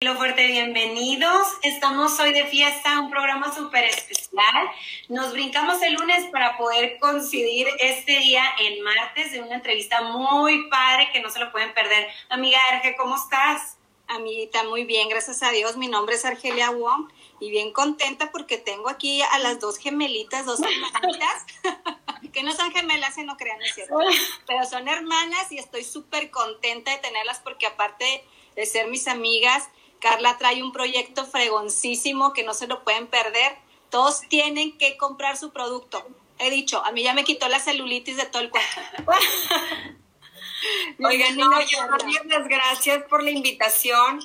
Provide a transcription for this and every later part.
Lo fuerte, bienvenidos. Estamos hoy de fiesta, un programa súper especial. Nos brincamos el lunes para poder coincidir este día en martes de una entrevista muy padre que no se lo pueden perder. Amiga Erge, ¿cómo estás? Amiguita, muy bien, gracias a Dios. Mi nombre es Argelia Wong y bien contenta porque tengo aquí a las dos gemelitas, dos hermanitas, que no son gemelas, si no crean, es cierto, pero son hermanas y estoy súper contenta de tenerlas porque aparte de ser mis amigas, Carla trae un proyecto fregoncísimo que no se lo pueden perder. Todos tienen que comprar su producto. He dicho, a mí ya me quitó la celulitis de todo el cuerpo. Oigan, no, yo las gracias por la invitación,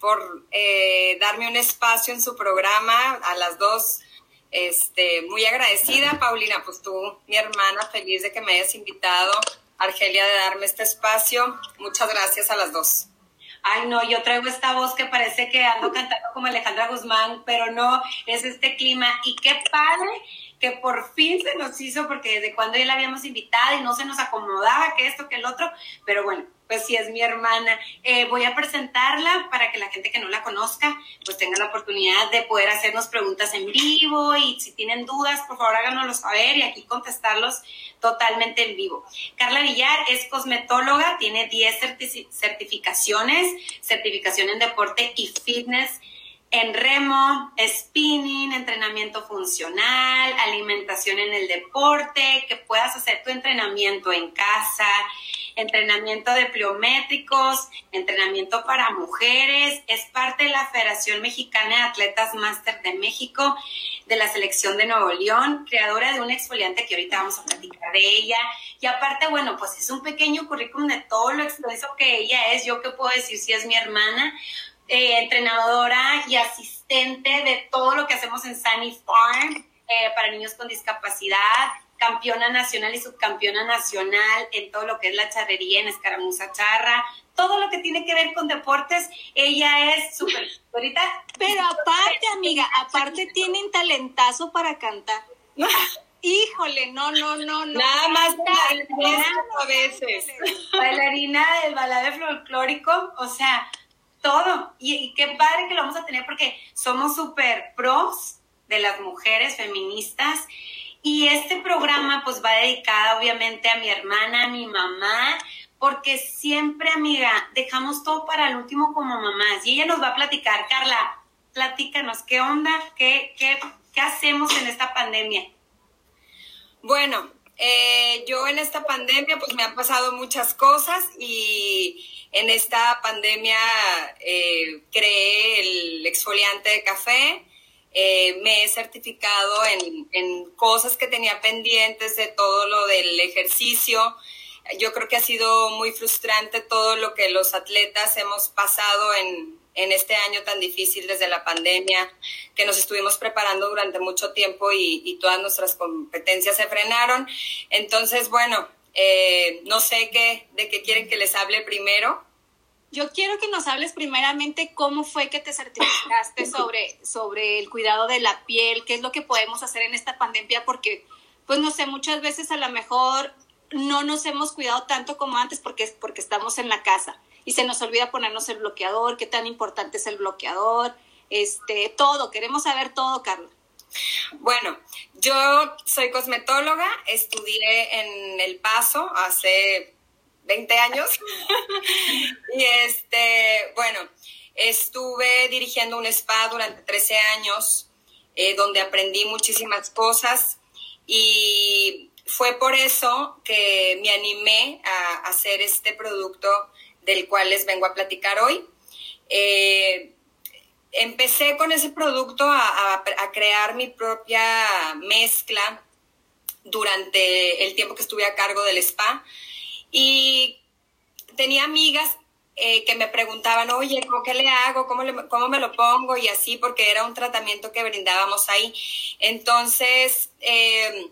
por eh, darme un espacio en su programa. A las dos, este, muy agradecida. Paulina, pues tú, mi hermana, feliz de que me hayas invitado. Argelia, de darme este espacio. Muchas gracias a las dos ay no, yo traigo esta voz que parece que ando cantando como Alejandra Guzmán, pero no, es este clima. Y qué padre que por fin se nos hizo, porque desde cuando ya la habíamos invitado y no se nos acomodaba que esto, que el otro, pero bueno, pues sí es mi hermana. Eh, voy a presentarla para que la gente que no la conozca, pues tenga la oportunidad de poder hacernos preguntas en vivo y si tienen dudas, por favor háganoslo saber y aquí contestarlos totalmente en vivo. Carla Villar es cosmetóloga, tiene 10 certificaciones, certificación en deporte y fitness en remo, spinning, entrenamiento funcional, alimentación en el deporte, que puedas hacer tu entrenamiento en casa, entrenamiento de pliométricos, entrenamiento para mujeres, es parte de la Federación Mexicana de Atletas Máster de México, de la selección de Nuevo León, creadora de un exfoliante que ahorita vamos a platicar de ella. Y aparte, bueno, pues es un pequeño currículum de todo lo extenso que ella es. Yo qué puedo decir si es mi hermana, eh, entrenadora y asistente de todo lo que hacemos en Sunny Farm eh, para niños con discapacidad, campeona nacional y subcampeona nacional en todo lo que es la charrería en escaramuza charra, todo lo que tiene que ver con deportes, ella es súper ahorita. Pero aparte, amiga, aparte tienen talentazo para cantar. Híjole, no, no, no, no. Nada más bailarina a veces. Bailarina del balade folclórico, o sea, todo. Y, qué padre que lo vamos a tener porque somos súper pros de las mujeres feministas. Y este programa pues va dedicado obviamente a mi hermana, a mi mamá, porque siempre, amiga, dejamos todo para el último como mamás. Y ella nos va a platicar. Carla, platícanos, ¿qué onda? ¿Qué, qué, qué hacemos en esta pandemia? Bueno, eh, yo en esta pandemia pues me han pasado muchas cosas y en esta pandemia eh, creé el exfoliante de café, eh, me he certificado en, en, cosas que tenía pendientes de todo lo del ejercicio. Yo creo que ha sido muy frustrante todo lo que los atletas hemos pasado en, en este año tan difícil desde la pandemia, que nos estuvimos preparando durante mucho tiempo y, todas nuestras competencias se frenaron. Entonces, bueno, eh, no sé qué, de qué quieren que les hable primero. Yo quiero que nos hables primeramente cómo fue que te certificaste sobre, sobre el cuidado de la piel, qué es lo que podemos hacer en esta pandemia, porque, pues no sé, muchas veces a lo mejor no nos hemos cuidado tanto como antes porque, porque estamos en la casa y se nos olvida ponernos el bloqueador, qué tan importante es el bloqueador, este, todo, queremos saber todo, Carla. Bueno, yo soy cosmetóloga, estudié en El Paso hace 20 años. y este, bueno, estuve dirigiendo un spa durante 13 años, eh, donde aprendí muchísimas cosas y fue por eso que me animé a hacer este producto del cual les vengo a platicar hoy. Eh, empecé con ese producto a, crear mi propia mezcla durante el tiempo que estuve a cargo del spa y tenía amigas eh, que me preguntaban, oye, ¿cómo qué le hago? ¿Cómo, ¿Cómo me lo pongo? Y así, porque era un tratamiento que brindábamos ahí. Entonces, eh,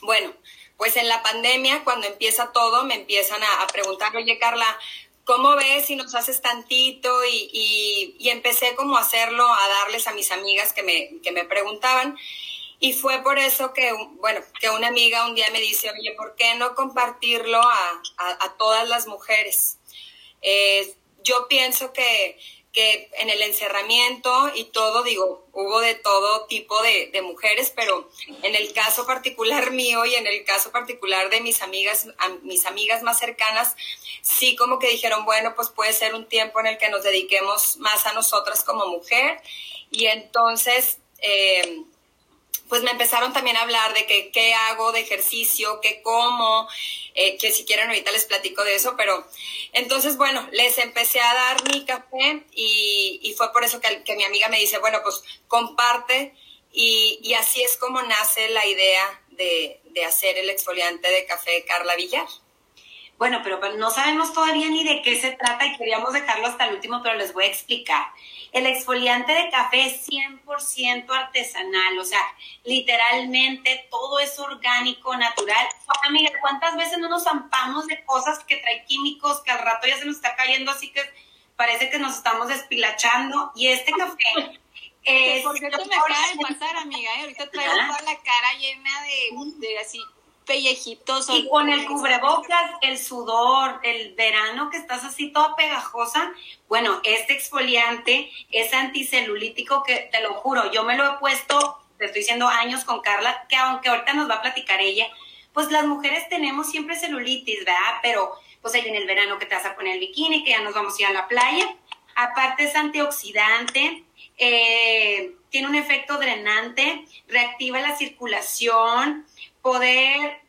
bueno, pues en la pandemia, cuando empieza todo, me empiezan a, preguntar, oye, Carla, ¿cómo ves si nos haces tantito? Y, y, empecé como a hacerlo, a darles a mis amigas que me, que me preguntaban. Y fue por eso que, bueno, que una amiga un día me dice, oye, ¿por qué no compartirlo a, a, todas las mujeres? Eh, yo pienso que, que en el encerramiento y todo, digo, hubo de todo tipo de, mujeres, pero en el caso particular mío y en el caso particular de mis amigas, mis amigas más cercanas, sí como que dijeron, bueno, pues puede ser un tiempo en el que nos dediquemos más a nosotras como mujer. Y entonces, eh, pues me empezaron también a hablar de que qué hago de ejercicio, qué como, eh, que si quieren ahorita les platico de eso, pero entonces, bueno, les empecé a dar mi café y, fue por eso que, que, mi amiga me dice, bueno, pues comparte y, y así es como nace la idea de, de hacer el exfoliante de café Carla Villar. Bueno, pero, no sabemos todavía ni de qué se trata y queríamos dejarlo hasta el último, pero les voy a explicar. El exfoliante de café es 100% artesanal, o sea, literalmente todo es orgánico, natural. Amiga, ¿cuántas veces no nos zampamos de cosas que trae químicos que al rato ya se nos está cayendo así que parece que nos estamos despilachando? Y este café es... Por cierto, me acaba de pasar, amiga, ¿eh? ahorita traigo toda la cara llena de, de así pellejitos. Y con el cubrebocas, el sudor, el verano que estás así toda pegajosa, bueno, este exfoliante es anticelulítico que te lo juro, yo me lo he puesto, te estoy diciendo años con Carla, que aunque ahorita nos va a platicar ella, pues las mujeres tenemos siempre celulitis, ¿verdad? Pero pues ahí en el verano que te vas a poner el bikini, que ya nos vamos a ir a la playa. Aparte es antioxidante, eh, tiene un efecto drenante, reactiva la circulación, poder,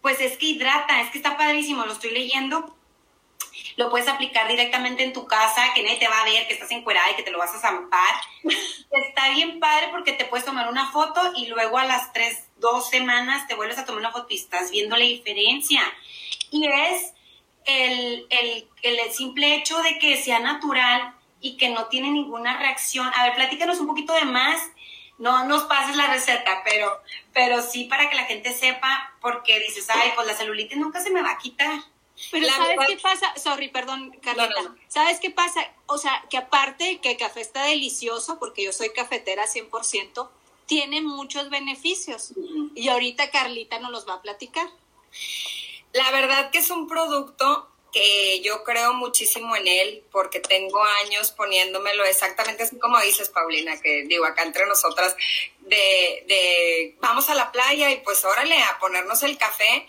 pues es que hidrata, es que está padrísimo, lo estoy leyendo. Lo puedes aplicar directamente en tu casa, que nadie te va a ver, que estás encuerada y que te lo vas a zampar. está bien padre porque te puedes tomar una foto y luego a las tres, dos semanas te vuelves a tomar una foto y estás viendo la diferencia. Y es el, el, el simple hecho de que sea natural y que no tiene ninguna reacción. A ver, platícanos un poquito de más no nos pases la receta, pero, pero sí para que la gente sepa, porque dices, ay, pues la celulitis nunca se me va a quitar. Pero ¿sabes qué pasa? Sorry, perdón, Carlita. ¿Sabes qué pasa? O sea, que aparte que el café está delicioso, porque yo soy cafetera 100%, tiene muchos beneficios. Y ahorita Carlita nos los va a platicar. La verdad que es un producto que yo creo muchísimo en él porque tengo años poniéndomelo exactamente así como dices, Paulina, que digo acá entre nosotras, de, de vamos a la playa y pues órale a ponernos el café.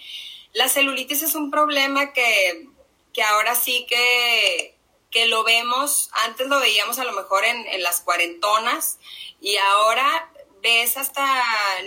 La celulitis es un problema que, que ahora sí que, que lo vemos, antes lo veíamos a lo mejor en, en las cuarentonas y ahora ves hasta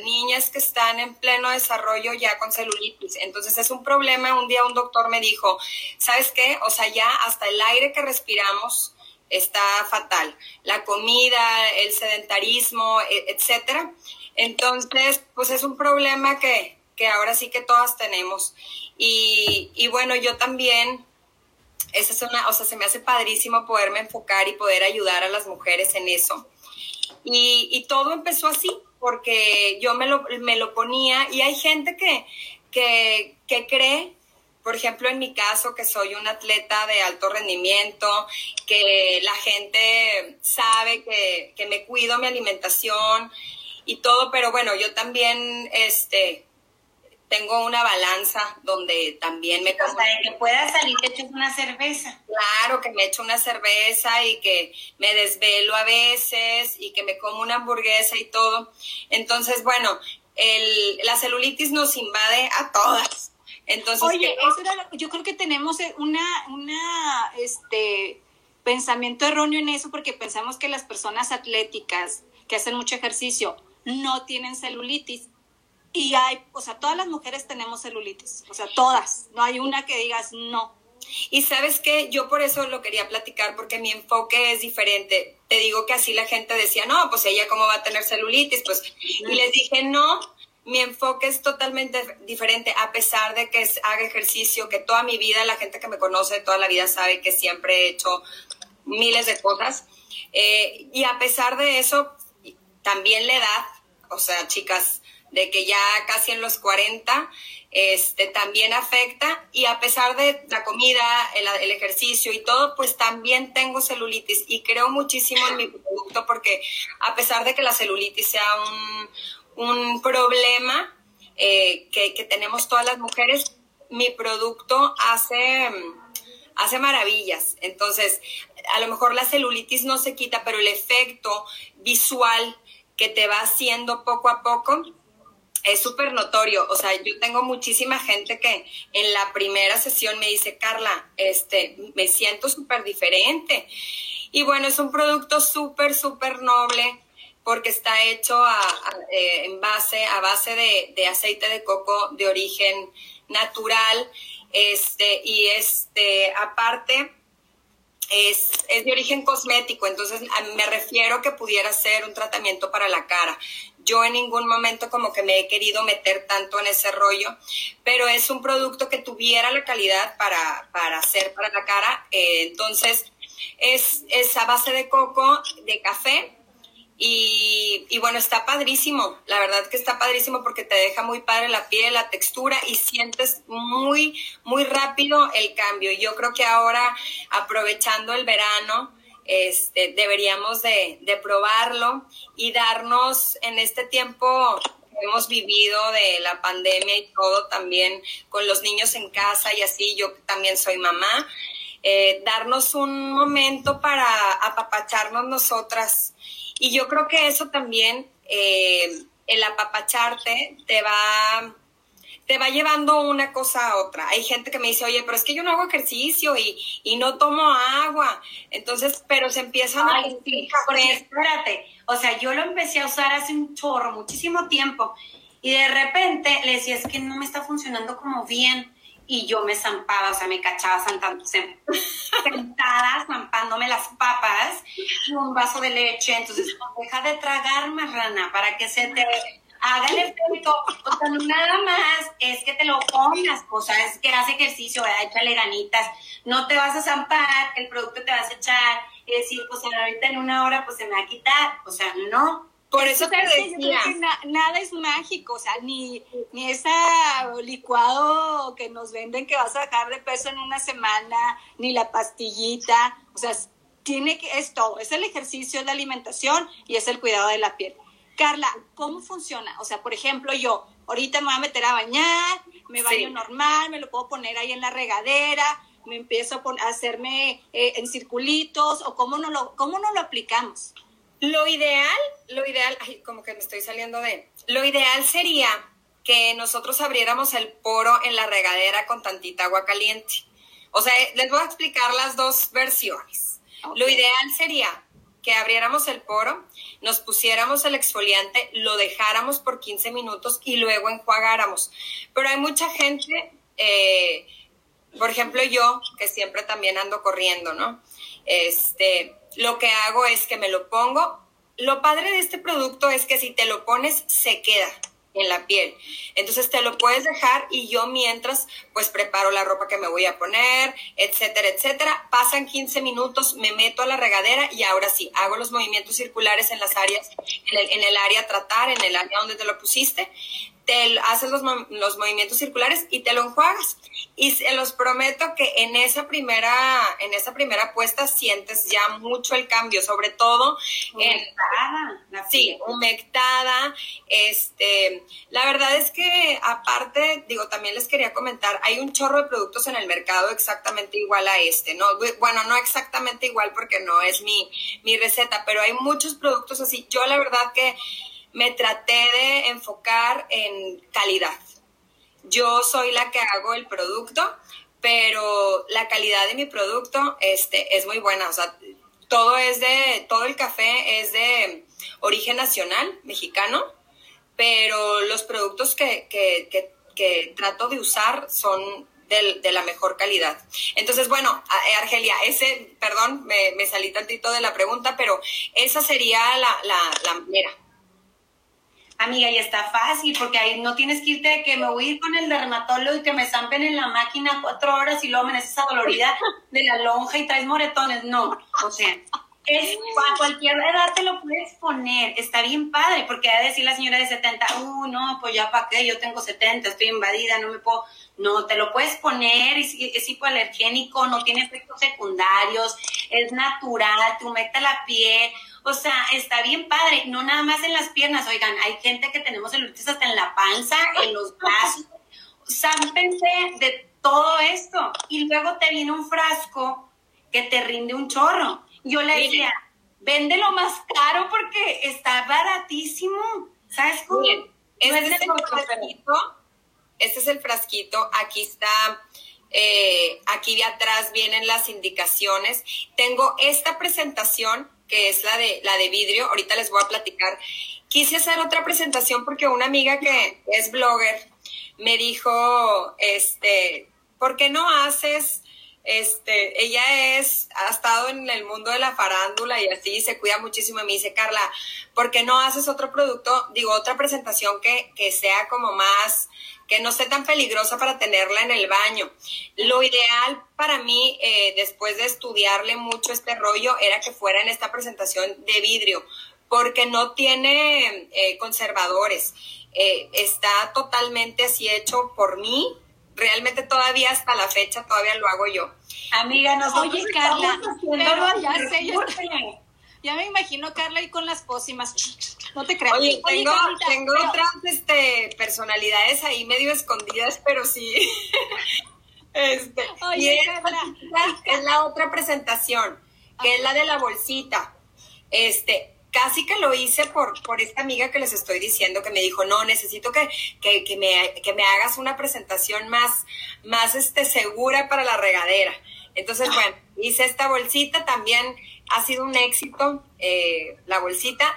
niñas que están en pleno desarrollo ya con celulitis. Entonces es un problema. Un día un doctor me dijo, ¿sabes qué? O sea, ya hasta el aire que respiramos está fatal. La comida, el sedentarismo, e, etcétera. Entonces, pues es un problema que, que ahora sí que todas tenemos. Y, y bueno, yo también esa es una, o sea, se me hace padrísimo poderme enfocar y poder ayudar a las mujeres en eso. Y, todo empezó así, porque yo me lo, me lo ponía y hay gente que, que, que cree por ejemplo, en mi caso, que soy un atleta de alto rendimiento, que la gente sabe que, que, me cuido mi alimentación y todo, pero bueno, yo también, este, tengo una balanza donde también me... O que puedas salir te echas una cerveza. Claro, que me echo una cerveza y que me desvelo a veces y que me como una hamburguesa y todo. Entonces, bueno, el, la celulitis nos invade a todas. Entonces, Oye, yo creo que tenemos una, una, este, pensamiento erróneo en eso porque pensamos que las personas atléticas que hacen mucho ejercicio no tienen celulitis y hay, o sea, todas las mujeres tenemos celulitis, o sea, todas, no hay una que digas no. Y sabes que yo por eso lo quería platicar, porque mi enfoque es diferente. Te digo que así la gente decía, no, pues ella cómo va a tener celulitis, pues, y les dije, no, mi enfoque es totalmente diferente, a pesar de que haga ejercicio, que toda mi vida, la gente que me conoce toda la vida sabe que siempre he hecho miles de cosas. Eh, y a pesar de eso, también la edad, o sea, chicas, de que ya casi en los 40 este, también afecta y a pesar de la comida, el, ejercicio y todo, pues también tengo celulitis y creo muchísimo en mi producto porque a pesar de que la celulitis sea un, problema eh, que, que tenemos todas las mujeres, mi producto hace hace maravillas. Entonces, a lo mejor la celulitis no se quita, pero el efecto visual que te va haciendo poco a poco es súper notorio. O sea, yo tengo muchísima gente que en la primera sesión me dice, Carla, este, me siento súper diferente. Y bueno, es un producto súper, súper noble porque está hecho eh, en base, a base de, aceite de coco de origen natural. Este, y este, aparte, es, es, de origen cosmético, entonces me refiero que pudiera ser un tratamiento para la cara. Yo en ningún momento como que me he querido meter tanto en ese rollo, pero es un producto que tuviera la calidad para, para hacer para la cara. Eh, entonces, es, es a base de coco, de café, y, y, bueno, está padrísimo, la verdad que está padrísimo porque te deja muy padre la piel, la textura y sientes muy, muy rápido el cambio. Yo creo que ahora, aprovechando el verano, este, deberíamos de, de probarlo y darnos en este tiempo que hemos vivido de la pandemia y todo también con los niños en casa y así, yo también soy mamá, eh, darnos un momento para apapacharnos nosotras. Y yo creo que eso también, eh, el apapacharte, te va te va llevando una cosa a otra. Hay gente que me dice, oye, pero es que yo no hago ejercicio y, y no tomo agua. Entonces, pero se empiezan a... Sí, espérate, o sea, yo lo empecé a usar hace un chorro, muchísimo tiempo, y de repente le decía, es que no me está funcionando como bien. Y yo me zampaba, o sea, me cachaba sentándose, sentada, zampándome las papas y un vaso de leche. Entonces, deja de tragar, rana para que se te haga el efecto, o sea, nada más es que te lo pongas, o sea, es que hace ejercicio, ¿verdad? échale ganitas, no te vas a zampar, el producto te vas a echar y decir, pues ahorita en una hora pues se me va a quitar, o sea, no. Por eso te decía. nada es mágico, o sea, ni, ni ese licuado que nos venden que vas a dejar de peso en una semana, ni la pastillita, o sea, tiene que, es todo, es el ejercicio, es la alimentación y es el cuidado de la piel. Carla, ¿cómo funciona? O sea, por ejemplo, yo ahorita me voy a meter a bañar, me baño normal, me lo puedo poner ahí en la regadera, me empiezo a, hacerme eh, en circulitos, o cómo no, lo, cómo no lo aplicamos. Lo ideal, lo ideal, ay, como que me estoy saliendo de, lo ideal sería que nosotros abriéramos el poro en la regadera con tantita agua caliente. O sea, les voy a explicar las dos versiones. Lo ideal sería que abriéramos el poro, nos pusiéramos el exfoliante, lo dejáramos por 15 minutos y luego enjuagáramos. Pero hay mucha gente, eh, por ejemplo yo, que siempre también ando corriendo, ¿no? Este, lo que hago es que me lo pongo. Lo padre de este producto es que si te lo pones, se queda en la piel. Entonces te lo puedes dejar y yo mientras pues preparo la ropa que me voy a poner, etcétera, etcétera. Pasan 15 minutos, me meto a la regadera y ahora sí, hago los movimientos circulares en las áreas, en el, en el área tratar, en el área donde te lo pusiste te haces los, los, movimientos circulares y te lo enjuagas. Y se los prometo que en esa primera, en esa primera puesta sientes ya mucho el cambio, sobre todo humectada. En, sí, humectada. Este, la verdad es que aparte, digo, también les quería comentar, hay un chorro de productos en el mercado exactamente igual a este, ¿no? Bueno, no exactamente igual porque no es mi, mi receta, pero hay muchos productos así. Yo la verdad que me traté de enfocar en calidad. Yo soy la que hago el producto, pero la calidad de mi producto este, es muy buena. O sea, todo es de, todo el café es de origen nacional, mexicano, pero los productos que, trato de usar son de, la mejor calidad. Entonces, bueno, eh, Argelia, ese, perdón, me, salí tantito de la pregunta, pero esa sería la, la, la manera. Amiga, y está fácil, porque ahí no tienes que irte de que me voy a ir con el dermatólogo y que me zampen en la máquina cuatro horas y luego me esa dolorida de la lonja y traes moretones. No, o sea, es, a cualquier edad te lo puedes poner. Está bien padre, porque a decir la señora de 70, uh, no, pues ya para qué, yo tengo 70, estoy invadida, no me puedo. No, te lo puedes poner, es, es hipoalergénico, no tiene efectos secundarios, es natural, te humecta la piel. O sea, está bien padre, no nada más en las piernas, oigan, hay gente que tenemos celulitis hasta en la panza, en los brazos. Sámpense de todo esto. Y luego te viene un frasco que te rinde un chorro. Yo le decía, véndelo más caro porque está baratísimo. ¿Sabes cómo? este, es el frasquito, este es el frasquito, aquí está, eh, aquí de atrás vienen las indicaciones. Tengo esta presentación que es la de, la de vidrio, ahorita les voy a platicar. Quise hacer otra presentación porque una amiga que es blogger me dijo, este, ¿por qué no haces este, ella es, ha estado en el mundo de la farándula y así se cuida muchísimo. Y me dice, Carla, ¿por qué no haces otro producto, digo, otra presentación que, que sea como más, que no esté tan peligrosa para tenerla en el baño? Lo ideal para mí, eh, después de estudiarle mucho este rollo, era que fuera en esta presentación de vidrio, porque no tiene eh, conservadores. Eh, está totalmente así hecho por mí, realmente todavía hasta la fecha todavía lo hago yo. Amiga, nosotros Oye, Carla, pero ya sé, ya, me imagino Carla ahí con las pócimas. No te creas. Oye, tengo, tengo otras este, personalidades ahí medio escondidas, pero sí. este, Oye, y Carla. es la otra presentación, que es la de la bolsita. Este, casi que lo hice por, por esta amiga que les estoy diciendo, que me dijo, no, necesito que, que, me, que me hagas una presentación más, más este, segura para la regadera. Entonces, ah. bueno, hice esta bolsita, también ha sido un éxito eh, la bolsita.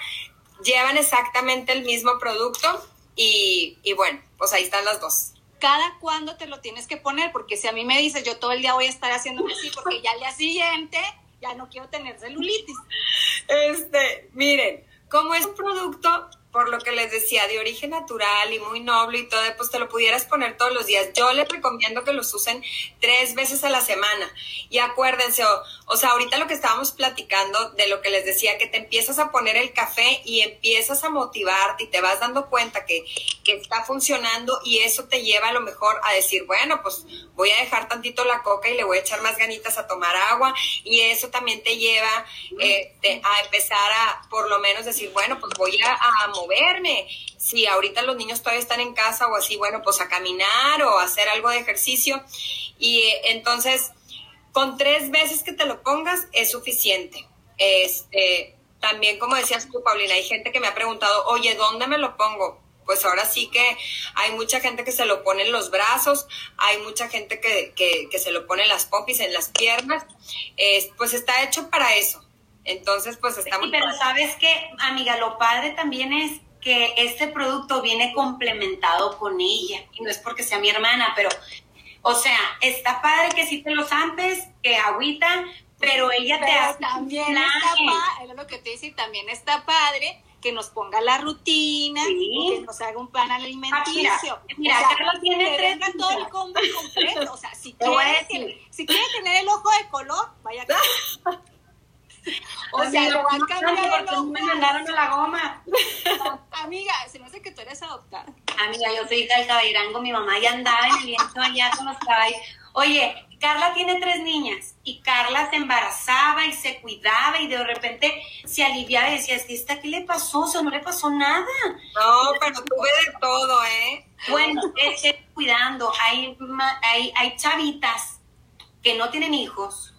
Llevan exactamente el mismo producto y, y bueno, pues ahí están las dos cada cuándo te lo tienes que poner, porque si a mí me dices, yo todo el día voy a estar haciendo así, porque ya al día siguiente ya no quiero tener celulitis. Este, miren, como es un producto por lo que les decía, de origen natural y muy noble y todo, pues te lo pudieras poner todos los días. Yo les recomiendo que los usen tres veces a la semana. Y acuérdense, o, sea, ahorita lo que estábamos platicando de lo que les decía, que te empiezas a poner el café y empiezas a motivarte y te vas dando cuenta que, que está funcionando y eso te lleva a lo mejor a decir, bueno, pues voy a dejar tantito la coca y le voy a echar más ganitas a tomar agua y eso también te lleva eh, a empezar a por lo menos decir, bueno, pues voy a, a verme. Si ahorita los niños todavía están en casa o así, bueno, pues a caminar o hacer algo de ejercicio. Y eh, entonces, con tres veces que te lo pongas es suficiente. Este, también, como decías tú, Paulina, hay gente que me ha preguntado, oye, ¿dónde me lo pongo? Pues ahora sí que hay mucha gente que se lo pone en los brazos, hay mucha gente que, que, se lo pone en las popis, en las piernas. pues está hecho para eso. Entonces, pues estamos... Sí, pero sabes que, amiga, lo padre también es que este producto viene complementado con ella. Y no es porque sea mi hermana, pero, o sea, está padre que si te lo zampes, que agüita, pero ella te hace también está padre, lo que te dice, también está padre que nos ponga la rutina, que nos haga un plan alimenticio. Ah, mira, Carlos tiene tres. todo el combo completo. O sea, si quiere, si quiere tener el ojo de color, vaya. O sea, lo van a cambiar porque me mandaron a la goma. Amiga, se me hace que tú eres adoptada. Amiga, yo soy hija del caballerango, mi mamá ya andaba en el viento allá con los caballos. Oye, Carla tiene tres niñas y Carla se embarazaba y se cuidaba y de repente se aliviaba y decía, ¿esta qué le pasó? O sea, no le pasó nada. No, pero tuve de todo, ¿eh? Bueno, es cuidando. Hay, hay, hay chavitas que no tienen hijos,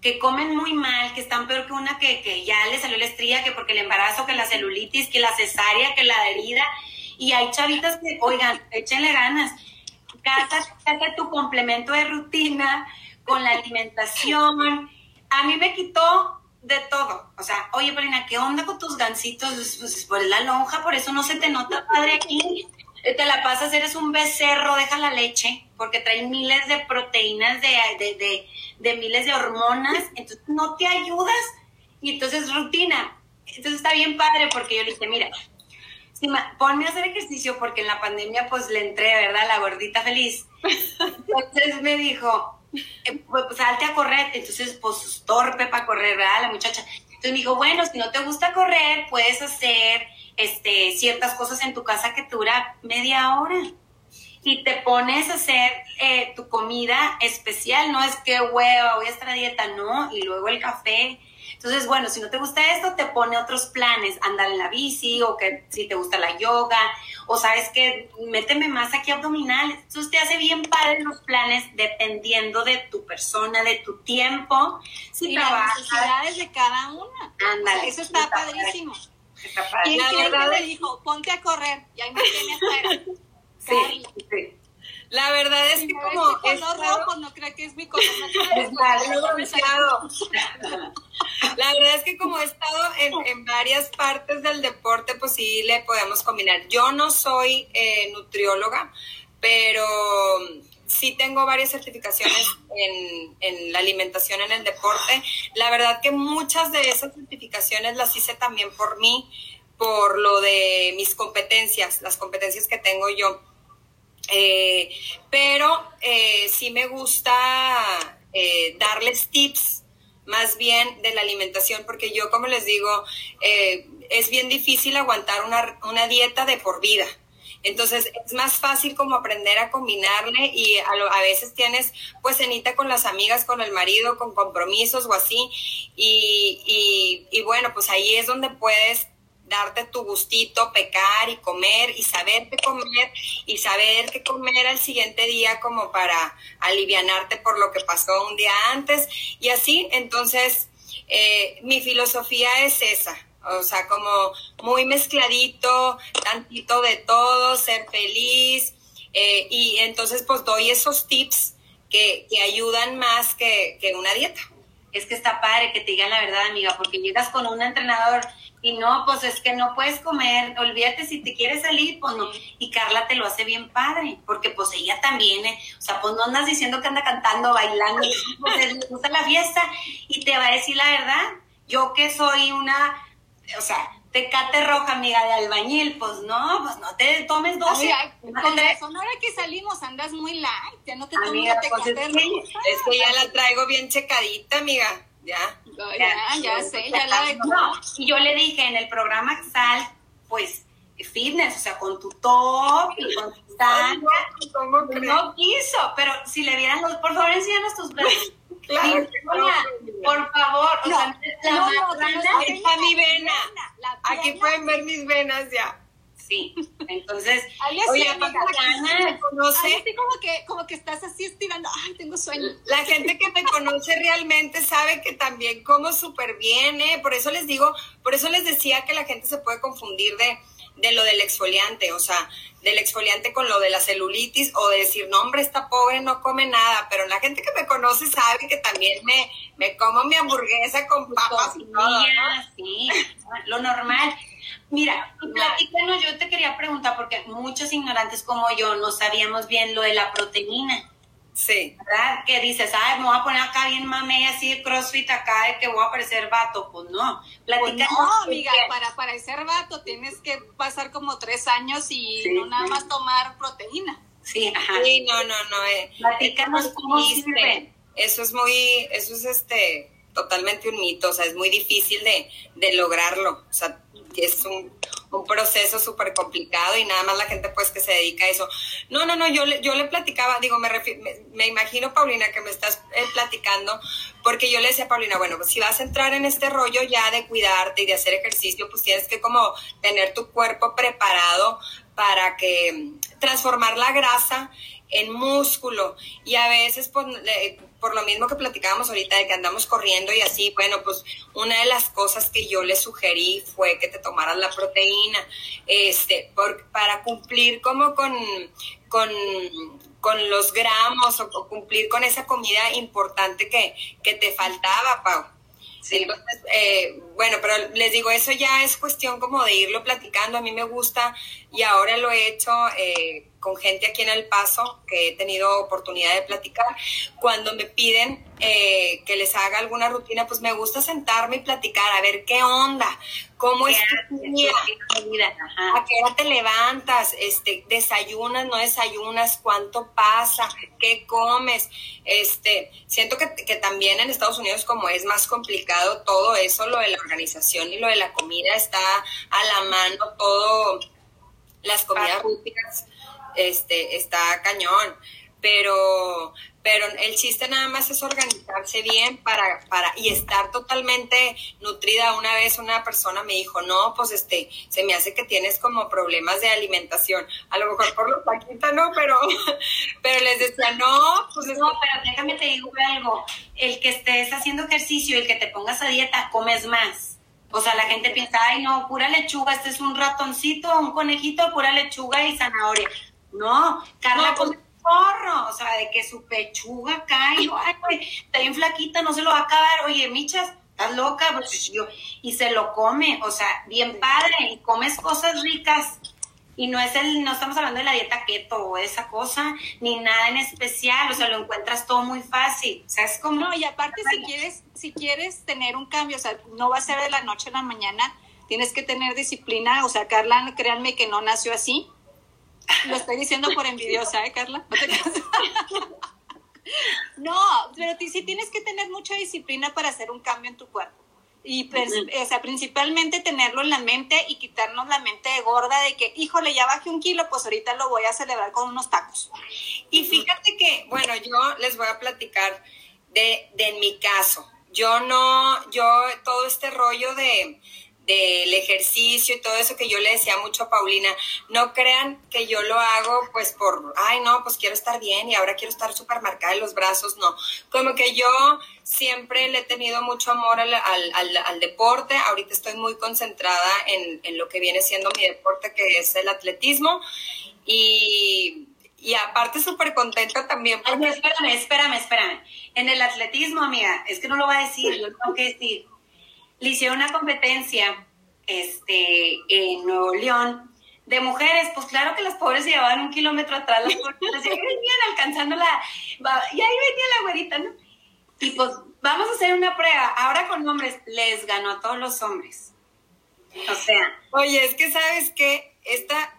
que comen muy mal, que están peor que una que, que ya le salió la estría, que porque el embarazo, que la celulitis, que la cesárea, que la herida. Y hay chavitas que, oigan, échenle ganas. Casa, tu complemento de rutina con la alimentación. A mí me quitó de todo. O sea, oye, Polina, ¿qué onda con tus gancitos? Pues por la lonja, por eso no se te nota padre aquí. Eh, te la pasas, eres un becerro, deja la leche, porque trae miles de proteínas, de, de, de, miles de hormonas, entonces no te ayudas. Y entonces rutina. Entonces está bien padre porque yo le dije, mira, ponme a hacer ejercicio porque en la pandemia pues le entré, ¿verdad? La gordita feliz. Entonces me dijo, eh, pues, pues salte a correr. Entonces pues torpe para correr, ¿verdad? La muchacha. Entonces me dijo, bueno, si no te gusta correr, puedes hacer este, ciertas cosas en tu casa que dura media hora. Y te pones a hacer eh, tu comida especial, no es que hueva, voy a estar a dieta, no, y luego el café. Entonces, bueno, si no te gusta esto, te pone otros planes, andar en la bici o que si te gusta la yoga o sabes que méteme más aquí abdominales. Entonces te hace bien padre los planes dependiendo de tu persona, de tu tiempo. Si y las necesidades de cada una. Ándale. eso está, padrísimo. Está padre. ¿Quién, ¿quién me dijo, ponte a correr? Y ahí me tiene afuera. Sí, sí. La verdad es que como es rojo, no creo que es mi color. La verdad es que como he estado en, varias partes del deporte, pues sí le podemos combinar. Yo no soy eh, nutrióloga, pero sí tengo varias certificaciones en, en, la alimentación en el deporte. La verdad que muchas de esas certificaciones las hice también por mí, por lo de mis competencias, las competencias que tengo yo. Eh, pero eh, sí me gusta eh, darles tips más bien de la alimentación, porque yo, como les digo, es bien difícil aguantar una, una, dieta de por vida. Entonces es más fácil como aprender a combinarle y a, a, veces tienes pues cenita con las amigas, con el marido, con compromisos o así. Y, y, y bueno, pues ahí es donde puedes darte tu gustito, pecar y comer y saber qué comer y saber qué comer al siguiente día como para alivianarte por lo que pasó un día antes y así, entonces eh, mi filosofía es esa, o sea, como muy mezcladito, tantito de todo, ser feliz eh, y entonces pues doy esos tips que, que ayudan más que, que una dieta. Es que está padre que te digan la verdad, amiga, porque llegas con un entrenador y no, pues es que no puedes comer, olvídate si te quieres salir, pues no. Y Carla te lo hace bien padre, porque pues ella también, eh, o sea, pues no andas diciendo que anda cantando, bailando, pues le gusta la fiesta y te va a decir la verdad. Yo que soy una, o sea, tecate roja, amiga de albañil, pues no, pues no te tomes dos. con razón, ahora que salimos andas muy light, ya no te tomes amiga, pues es, que, es que ya la traigo bien checadita, amiga ya. ya, ya, sé, ya la no, Y yo le dije en el programa Sal, pues fitness, o sea, con tu top y con tu tanga. No quiso, pero si le vieran los, por favor, enséñanos tus brazos. Claro, por favor, o sea, la ahí está mi vena. Aquí pueden ver mis venas ya. Sí, entonces, oye, me conoce. Así como que, como que estás así estirando, ay, tengo sueño. La gente que me conoce realmente sabe que también como súper bien, ¿eh? Por eso les digo, por eso les decía que la gente se puede confundir de, de lo del exfoliante, o sea, del exfoliante con lo de la celulitis o de decir, no, hombre, está pobre, no come nada, pero la gente que me conoce sabe que también me, me como mi hamburguesa con papas y todo, Sí, lo normal. Mira, platícanos, yo te quería preguntar, porque muchos ignorantes como yo no sabíamos bien lo de la proteína. Sí. ¿Verdad? Que dices, ay, me voy a poner acá bien mame así de crossfit acá de que voy a parecer vato. Pues no. Platícanos. Pues no, amiga, para parecer vato tienes que pasar como tres años y no nada más tomar proteína. Sí, ajá. Sí, no, no, no. Eh, Platícanos cómo sirve. Eso es muy, eso es este, totalmente un mito, o sea, es muy difícil de, de lograrlo. O sea, es un, un proceso súper complicado y nada más la gente pues que se dedica a eso. No, no, no, yo le, yo le platicaba, digo, me, me, imagino, Paulina, que me estás eh, platicando, porque yo le decía a Paulina, bueno, pues si vas a entrar en este rollo ya de cuidarte y de hacer ejercicio, pues tienes que como tener tu cuerpo preparado para que transformar la grasa en músculo y a veces pues, por lo mismo que platicábamos ahorita de que andamos corriendo y así, bueno, pues una de las cosas que yo le sugerí fue que te tomaras la proteína, este, por, para cumplir como con, con, con los gramos o, cumplir con esa comida importante que, que te faltaba, Pau. Entonces, eh, bueno, pero les digo, eso ya es cuestión como de irlo platicando. A mí me gusta y ahora lo he hecho eh, con gente aquí en El Paso que he tenido oportunidad de platicar. Cuando me piden eh, que les haga alguna rutina, pues me gusta sentarme y platicar, a ver qué onda, cómo es tu día, a qué hora te levantas, este, desayunas, no desayunas, cuánto pasa, qué comes. Este, siento que, que también en Estados Unidos, como es más complicado todo eso, lo de la organización y lo de la comida está a la mano, todo las comidas rápidas este, está cañón. pero, pero el chiste nada más es organizarse bien para, para, y estar totalmente nutrida. Una vez una persona me dijo, no, pues este, se me hace que tienes como problemas de alimentación. A lo mejor por los paquitos no, pero, pero les decía, no, pues no, pero déjame te digo algo, el que estés haciendo ejercicio el que te pongas a dieta, comes más. O sea, la gente piensa, ay, no, pura lechuga, este es un ratoncito, un conejito, pura lechuga y zanahoria. No, Carla come porro, o sea, de que su pechuga cae, ay, güey, está bien flaquita, no se lo va a acabar. Oye, michas, estás loca, pues yo, y se lo come, o sea, bien padre, y comes cosas ricas y no es el, no estamos hablando de la dieta keto o esa cosa, ni nada en especial, o sea, lo encuentras todo muy fácil, o sea, es como... No, y aparte si quieres, si quieres tener un cambio, o sea, no va a ser de la noche a la mañana, tienes que tener disciplina, o sea, Carla, créanme que no nació así, lo estoy diciendo por envidiosa, ¿eh, Carla? No, te no pero sí tienes que tener mucha disciplina para hacer un cambio en tu cuerpo. Y o sea, principalmente tenerlo en la mente y quitarnos la mente de gorda de que, híjole, ya bajé un kilo, pues ahorita lo voy a celebrar con unos tacos. Y fíjate que, bueno, yo les voy a platicar de, de mi caso. Yo no, yo, todo este rollo de, del ejercicio y todo eso que yo le decía mucho a Paulina, no crean que yo lo hago pues por, ay no, pues quiero estar bien y ahora quiero estar súper marcada en los brazos, no, como que yo siempre le he tenido mucho amor al, al, al, deporte, ahorita estoy muy concentrada en, en, lo que viene siendo mi deporte que es el atletismo y, y aparte súper contenta también. Porque... espérame, espérame, espérame. En el atletismo, amiga, es que no lo va a decir, lo tengo que decir le hicieron una competencia este, en Nuevo León de mujeres, pues claro que las pobres se llevaban un kilómetro atrás, las pobres, y venían alcanzando la, y ahí venía la güerita, ¿no? Y pues vamos a hacer una prueba, ahora con hombres, les ganó a todos los hombres. O sea. Oye, es que sabes que esta,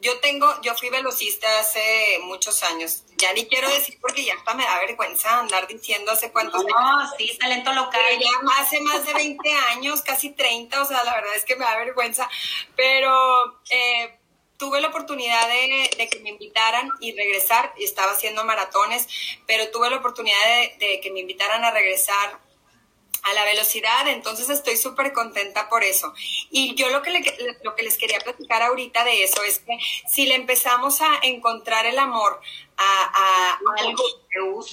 yo tengo, yo fui velocista hace muchos años. Ya ni quiero decir porque ya hasta me da vergüenza andar diciendo hace cuántos no, años. No, sí, talento local. ya hace más de 20 años, casi 30, o sea, la verdad es que me da vergüenza. Pero eh, tuve la oportunidad de, que me invitaran y regresar. Estaba haciendo maratones, pero tuve la oportunidad de, de que me invitaran a regresar a la velocidad, entonces estoy súper contenta por eso. Y yo lo que, lo que les quería platicar ahorita de eso es que si le empezamos a encontrar el amor a, algo,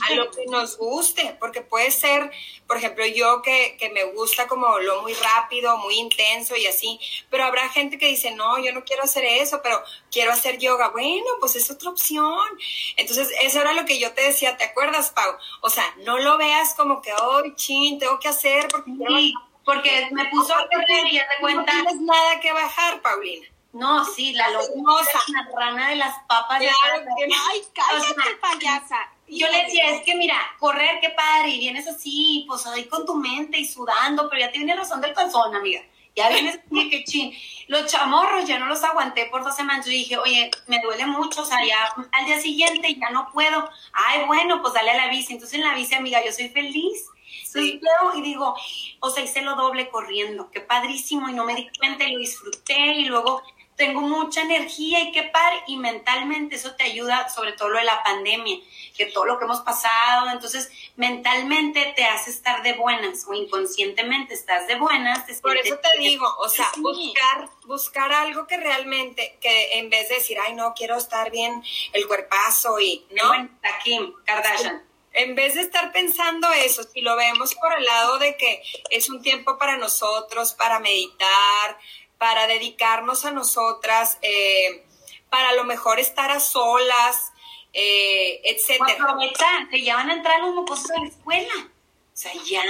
a lo que nos guste, porque puede ser, por ejemplo, yo que, que, me gusta como lo muy rápido, muy intenso y así, pero habrá gente que dice, no, yo no quiero hacer eso, pero quiero hacer yoga. Bueno, pues es otra opción. Entonces, eso era lo que yo te decía, ¿te acuerdas, Pau? O sea, no lo veas como que, oh, chin, tengo que hacer porque... porque me puso a correr y de cuenta... No tienes nada que bajar, Paulina. No, sí, la locomosa, la rana de las papas. Claro, que, ay, cállate, payasa. Yo le decía, es que mira, correr, qué padre, y vienes así, pues ahí con tu mente y sudando, pero ya te viene razón del calzón, amiga. Ya vienes, que chin. Los chamorros ya no los aguanté por dos semanas. Yo dije, oye, me duele mucho, o sea, ya al día siguiente ya no puedo. Ay, bueno, pues dale a la bici. Entonces en la bici, amiga, yo soy feliz. Sí. y digo, o sea, hice lo doble corriendo, qué padrísimo, y no me di cuenta y lo disfruté, y luego tengo mucha energía y qué par, y mentalmente eso te ayuda, sobre todo lo de la pandemia, que todo lo que hemos pasado, entonces mentalmente te hace estar de buenas o inconscientemente estás de buenas. Por eso te digo, o sea, buscar, buscar algo que realmente, que en vez de decir, ay no, quiero estar bien el cuerpazo y, ¿no? Kim Kardashian en vez de estar pensando eso, si lo vemos por el lado de que es un tiempo para nosotros, para meditar, para dedicarnos a nosotras, eh, para a lo mejor estar a solas, eh, etcétera. Aprovechar, que ya van a entrar los mocosos a la escuela. O sea, ya,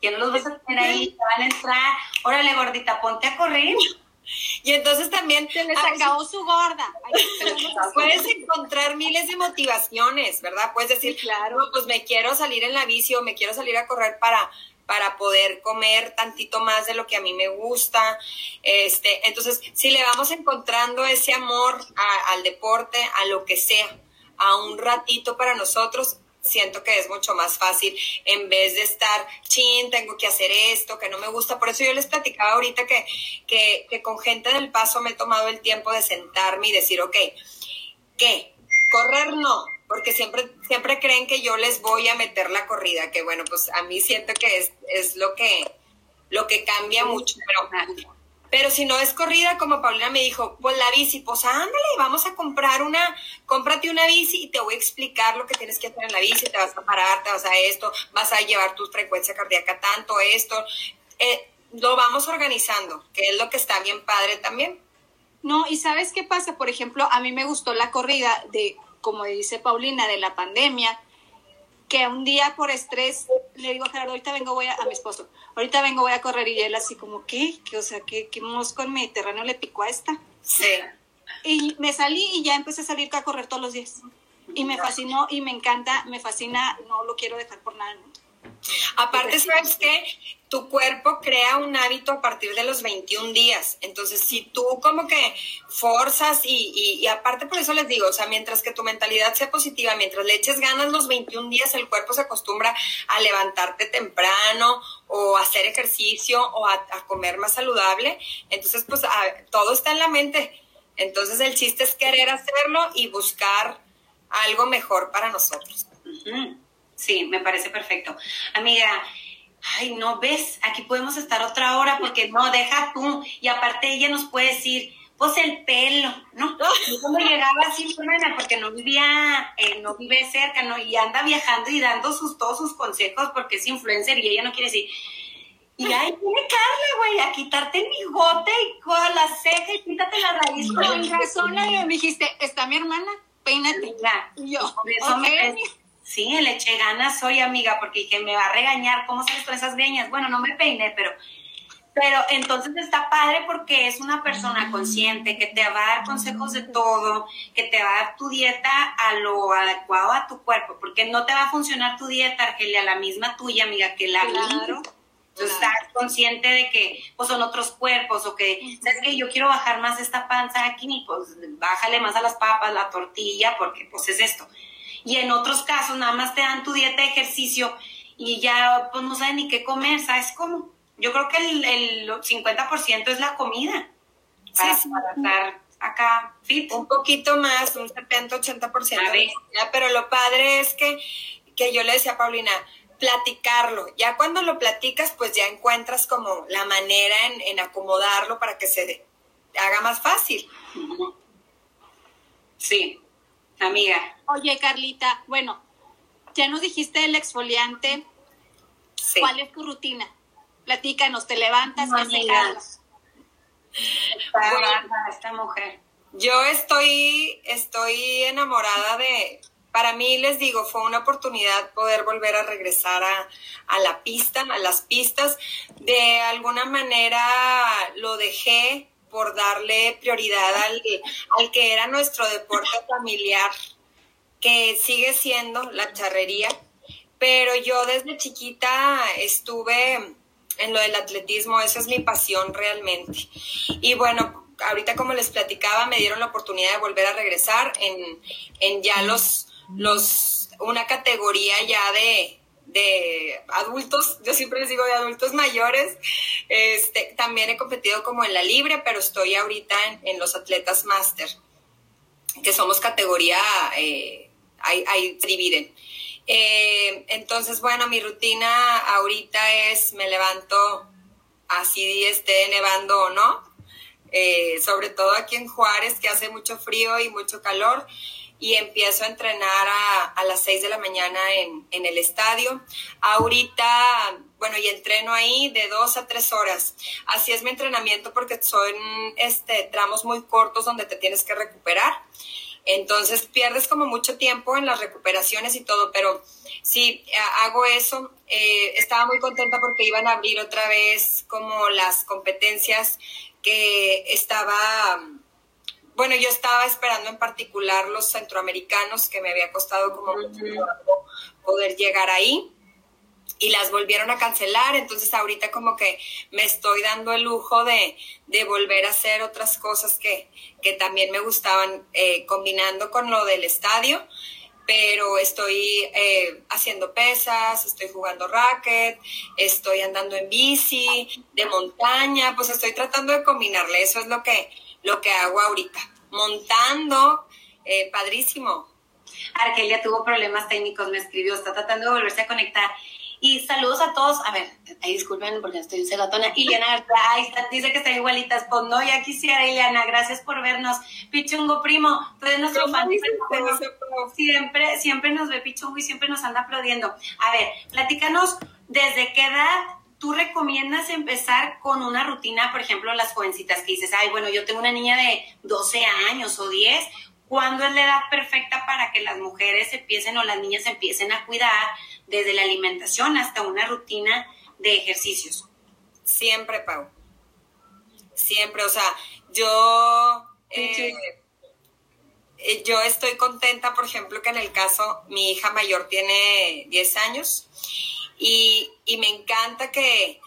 ya no los vas a tener ahí, van a entrar. Órale, gordita, ponte a correr. Y entonces también se les acabó su gorda. puedes encontrar miles de motivaciones, ¿verdad? Puedes decir, claro, pues me quiero salir en la bici o me quiero salir a correr para para poder comer tantito más de lo que a mí me gusta. Este, entonces, si le vamos encontrando ese amor al deporte, a lo que sea, a un ratito para nosotros, siento que es mucho más fácil en vez de estar, chin, tengo que hacer esto, que no me gusta. Por eso yo les platicaba ahorita que, que, que con gente del paso me he tomado el tiempo de sentarme y decir, ok, ¿qué? Correr no, porque siempre, siempre creen que yo les voy a meter la corrida, que bueno, pues a mí siento que es, es lo que, lo que cambia mucho, pero pero si no es corrida, como Paulina me dijo, pues la bici, pues ándale, vamos a comprar una, cómprate una bici y te voy a explicar lo que tienes que hacer en la bici, te vas a parar, te vas a esto, vas a llevar tu frecuencia cardíaca tanto, esto. Eh, lo vamos organizando, que es lo que está bien padre también. No, y ¿sabes qué pasa? Por ejemplo, a mí me gustó la corrida de, como dice Paulina, de la pandemia, que un día por estrés le digo a Gerardo, ahorita vengo, voy a, a mi esposo, ahorita vengo, voy a correr y él así como, ¿qué? ¿Qué o sea, ¿qué, qué mosco en Mediterráneo le picó a esta? Sí. Y me salí y ya empecé a salir a correr todos los días. Y me fascinó y me encanta, me fascina, no lo quiero dejar por nada. Aparte, ¿sabes qué? Tu cuerpo crea un hábito a partir de los 21 días. Entonces, si tú como que forzas y, y, aparte por eso les digo, o sea, mientras que tu mentalidad sea positiva, mientras le eches ganas los 21 días, el cuerpo se acostumbra a levantarte temprano o a hacer ejercicio o a, comer más saludable. Entonces, pues todo está en la mente. Entonces, el chiste es querer hacerlo y buscar algo mejor para nosotros. Sí, me parece perfecto. Amiga, ay, no ves, aquí podemos estar otra hora porque no, deja tú. Y aparte ella nos puede decir, pues el pelo, ¿no? Y cuando llegaba así, porque no vivía, eh, no vive cerca, ¿no? Y anda viajando y dando sus, todos sus consejos porque es influencer y ella no quiere decir. Y ahí tiene Carla, güey, a quitarte el bigote y con la ceja y píntate la raíz. Con razón, me dijiste, está mi hermana, peínate. y yo, eso me Sí, le eché ganas hoy, amiga, porque dije, me va a regañar, ¿cómo sales con esas greñas? Bueno, no me peiné, pero, pero entonces está padre porque es una persona consciente que te va a dar consejos de todo, que te va a dar tu dieta a lo adecuado a tu cuerpo, porque no te va a funcionar tu dieta, Argelia, la misma tuya, amiga, que la claro. Entonces, estar consciente de que pues, son otros cuerpos o que, ¿sabes que Yo quiero bajar más esta panza aquí, pues bájale más a las papas, la tortilla, porque pues es esto y en otros casos nada más te dan tu dieta de ejercicio y ya pues no saben ni qué comer, ¿sabes cómo? Yo creo que el, el 50% es la comida para, sí, estar acá fit. Un poquito más, un 70-80%. Pero lo padre es que, que yo le decía a Paulina, platicarlo. Ya cuando lo platicas, pues ya encuentras como la manera en, en acomodarlo para que se haga más fácil. Sí, amiga. Oye, Carlita, bueno, ya nos dijiste el exfoliante. ¿Cuál es tu rutina? Platícanos, te levantas, no, esta mujer. Yo estoy, estoy enamorada de, para mí les digo, fue una oportunidad poder volver a regresar a, a, la pista, a las pistas. De alguna manera lo dejé por darle prioridad al, al que era nuestro deporte familiar, que sigue siendo la charrería, pero yo desde chiquita estuve en lo del atletismo, esa es mi pasión realmente. Y bueno, ahorita como les platicaba, me dieron la oportunidad de volver a regresar en, en ya los, los, una categoría ya de, de adultos, yo siempre les digo de adultos mayores. Este, también he competido como en la libre, pero estoy ahorita en, los atletas máster, que somos categoría, eh, ahí, dividen. Eh, entonces, bueno, mi rutina ahorita es, me levanto así esté nevando o no, eh, sobre todo aquí en Juárez, que hace mucho frío y mucho calor y empiezo a entrenar a, las 6 de la mañana en, en, el estadio. Ahorita, bueno, y entreno ahí de 2 a 3 horas. Así es mi entrenamiento porque son este, tramos muy cortos donde te tienes que recuperar. Entonces pierdes como mucho tiempo en las recuperaciones y todo, pero sí, hago eso. Eh, estaba muy contenta porque iban a abrir otra vez como las competencias que estaba bueno, yo estaba esperando en particular los centroamericanos, que me había costado como poder llegar ahí y las volvieron a cancelar, entonces ahorita como que me estoy dando el lujo de, volver a hacer otras cosas que, que también me gustaban eh, combinando con lo del estadio, pero estoy eh, haciendo pesas, estoy jugando racket, estoy andando en bici, de montaña, pues estoy tratando de combinarle, eso es lo que, lo que hago ahorita. Montando, eh, padrísimo. Argelia tuvo problemas técnicos, me escribió, está tratando de volverse a conectar. Y saludos a todos. A ver, ahí disculpen porque estoy celatona. Ileana dice que están igualitas. Pues no, ya quisiera, Ileana. Gracias por vernos. Pichungo, primo, tú eres nuestro fan. Siempre, siempre nos ve Pichungo y siempre nos anda aplaudiendo. A ver, platícanos desde qué edad tú recomiendas empezar con una rutina, por ejemplo, las jovencitas que dices, ay, bueno, yo tengo una niña de 12 años o 10, ¿cuándo es la edad perfecta para que las mujeres empiecen o las niñas empiecen a cuidar desde la alimentación hasta una rutina de ejercicios? Siempre, Pau. Siempre, o sea, yo... Eh, eh, yo estoy contenta, por ejemplo, que en el caso mi hija mayor tiene 10 años y, me encanta que,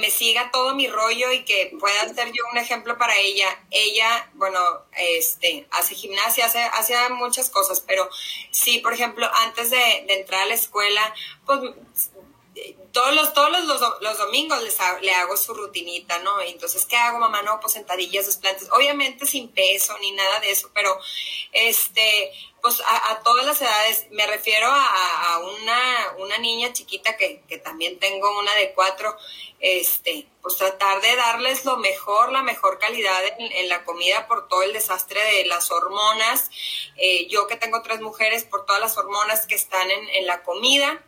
me siga todo mi rollo y que pueda ser yo un ejemplo para ella. Ella, bueno, este, hace gimnasia, hace, hace muchas cosas, pero sí, por ejemplo, antes de, de entrar a la escuela, pues todos los, todos los, los, domingos les le hago su rutinita, ¿no? Entonces, ¿qué hago, mamá? No, pues sentadillas, desplantes, obviamente sin peso ni nada de eso, pero este, pues a, todas las edades, me refiero a, una, una, niña chiquita que, que, también tengo, una de cuatro, este, pues tratar de darles lo mejor, la mejor calidad en, la comida por todo el desastre de las hormonas, eh, yo que tengo tres mujeres, por todas las hormonas que están en, en la comida.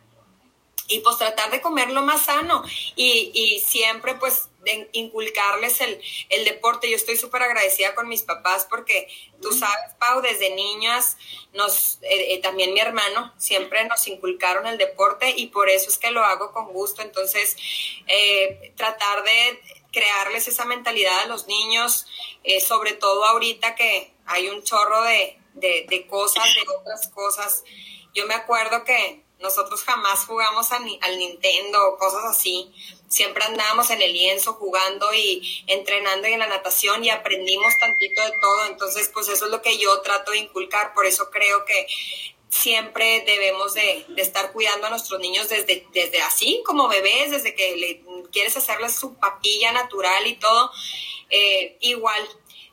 Y pues tratar de comer lo más sano. Y, y siempre pues de inculcarles el, el, deporte. Yo estoy súper agradecida con mis papás porque tú sabes, Pau, desde niñas, nos, eh, eh, también mi hermano, siempre nos inculcaron el deporte y por eso es que lo hago con gusto. Entonces, eh, tratar de crearles esa mentalidad a los niños, sobre todo ahorita que hay un chorro de, de, de cosas, de otras cosas. Yo me acuerdo que nosotros jamás jugamos al Nintendo o cosas así. Siempre andábamos en el lienzo jugando y entrenando en la natación y aprendimos tantito de todo. Entonces, pues eso es lo que yo trato de inculcar. Por eso creo que siempre debemos de, estar cuidando a nuestros niños desde, desde así como bebés, desde que le quieres hacerles su papilla natural y todo. Eh, igual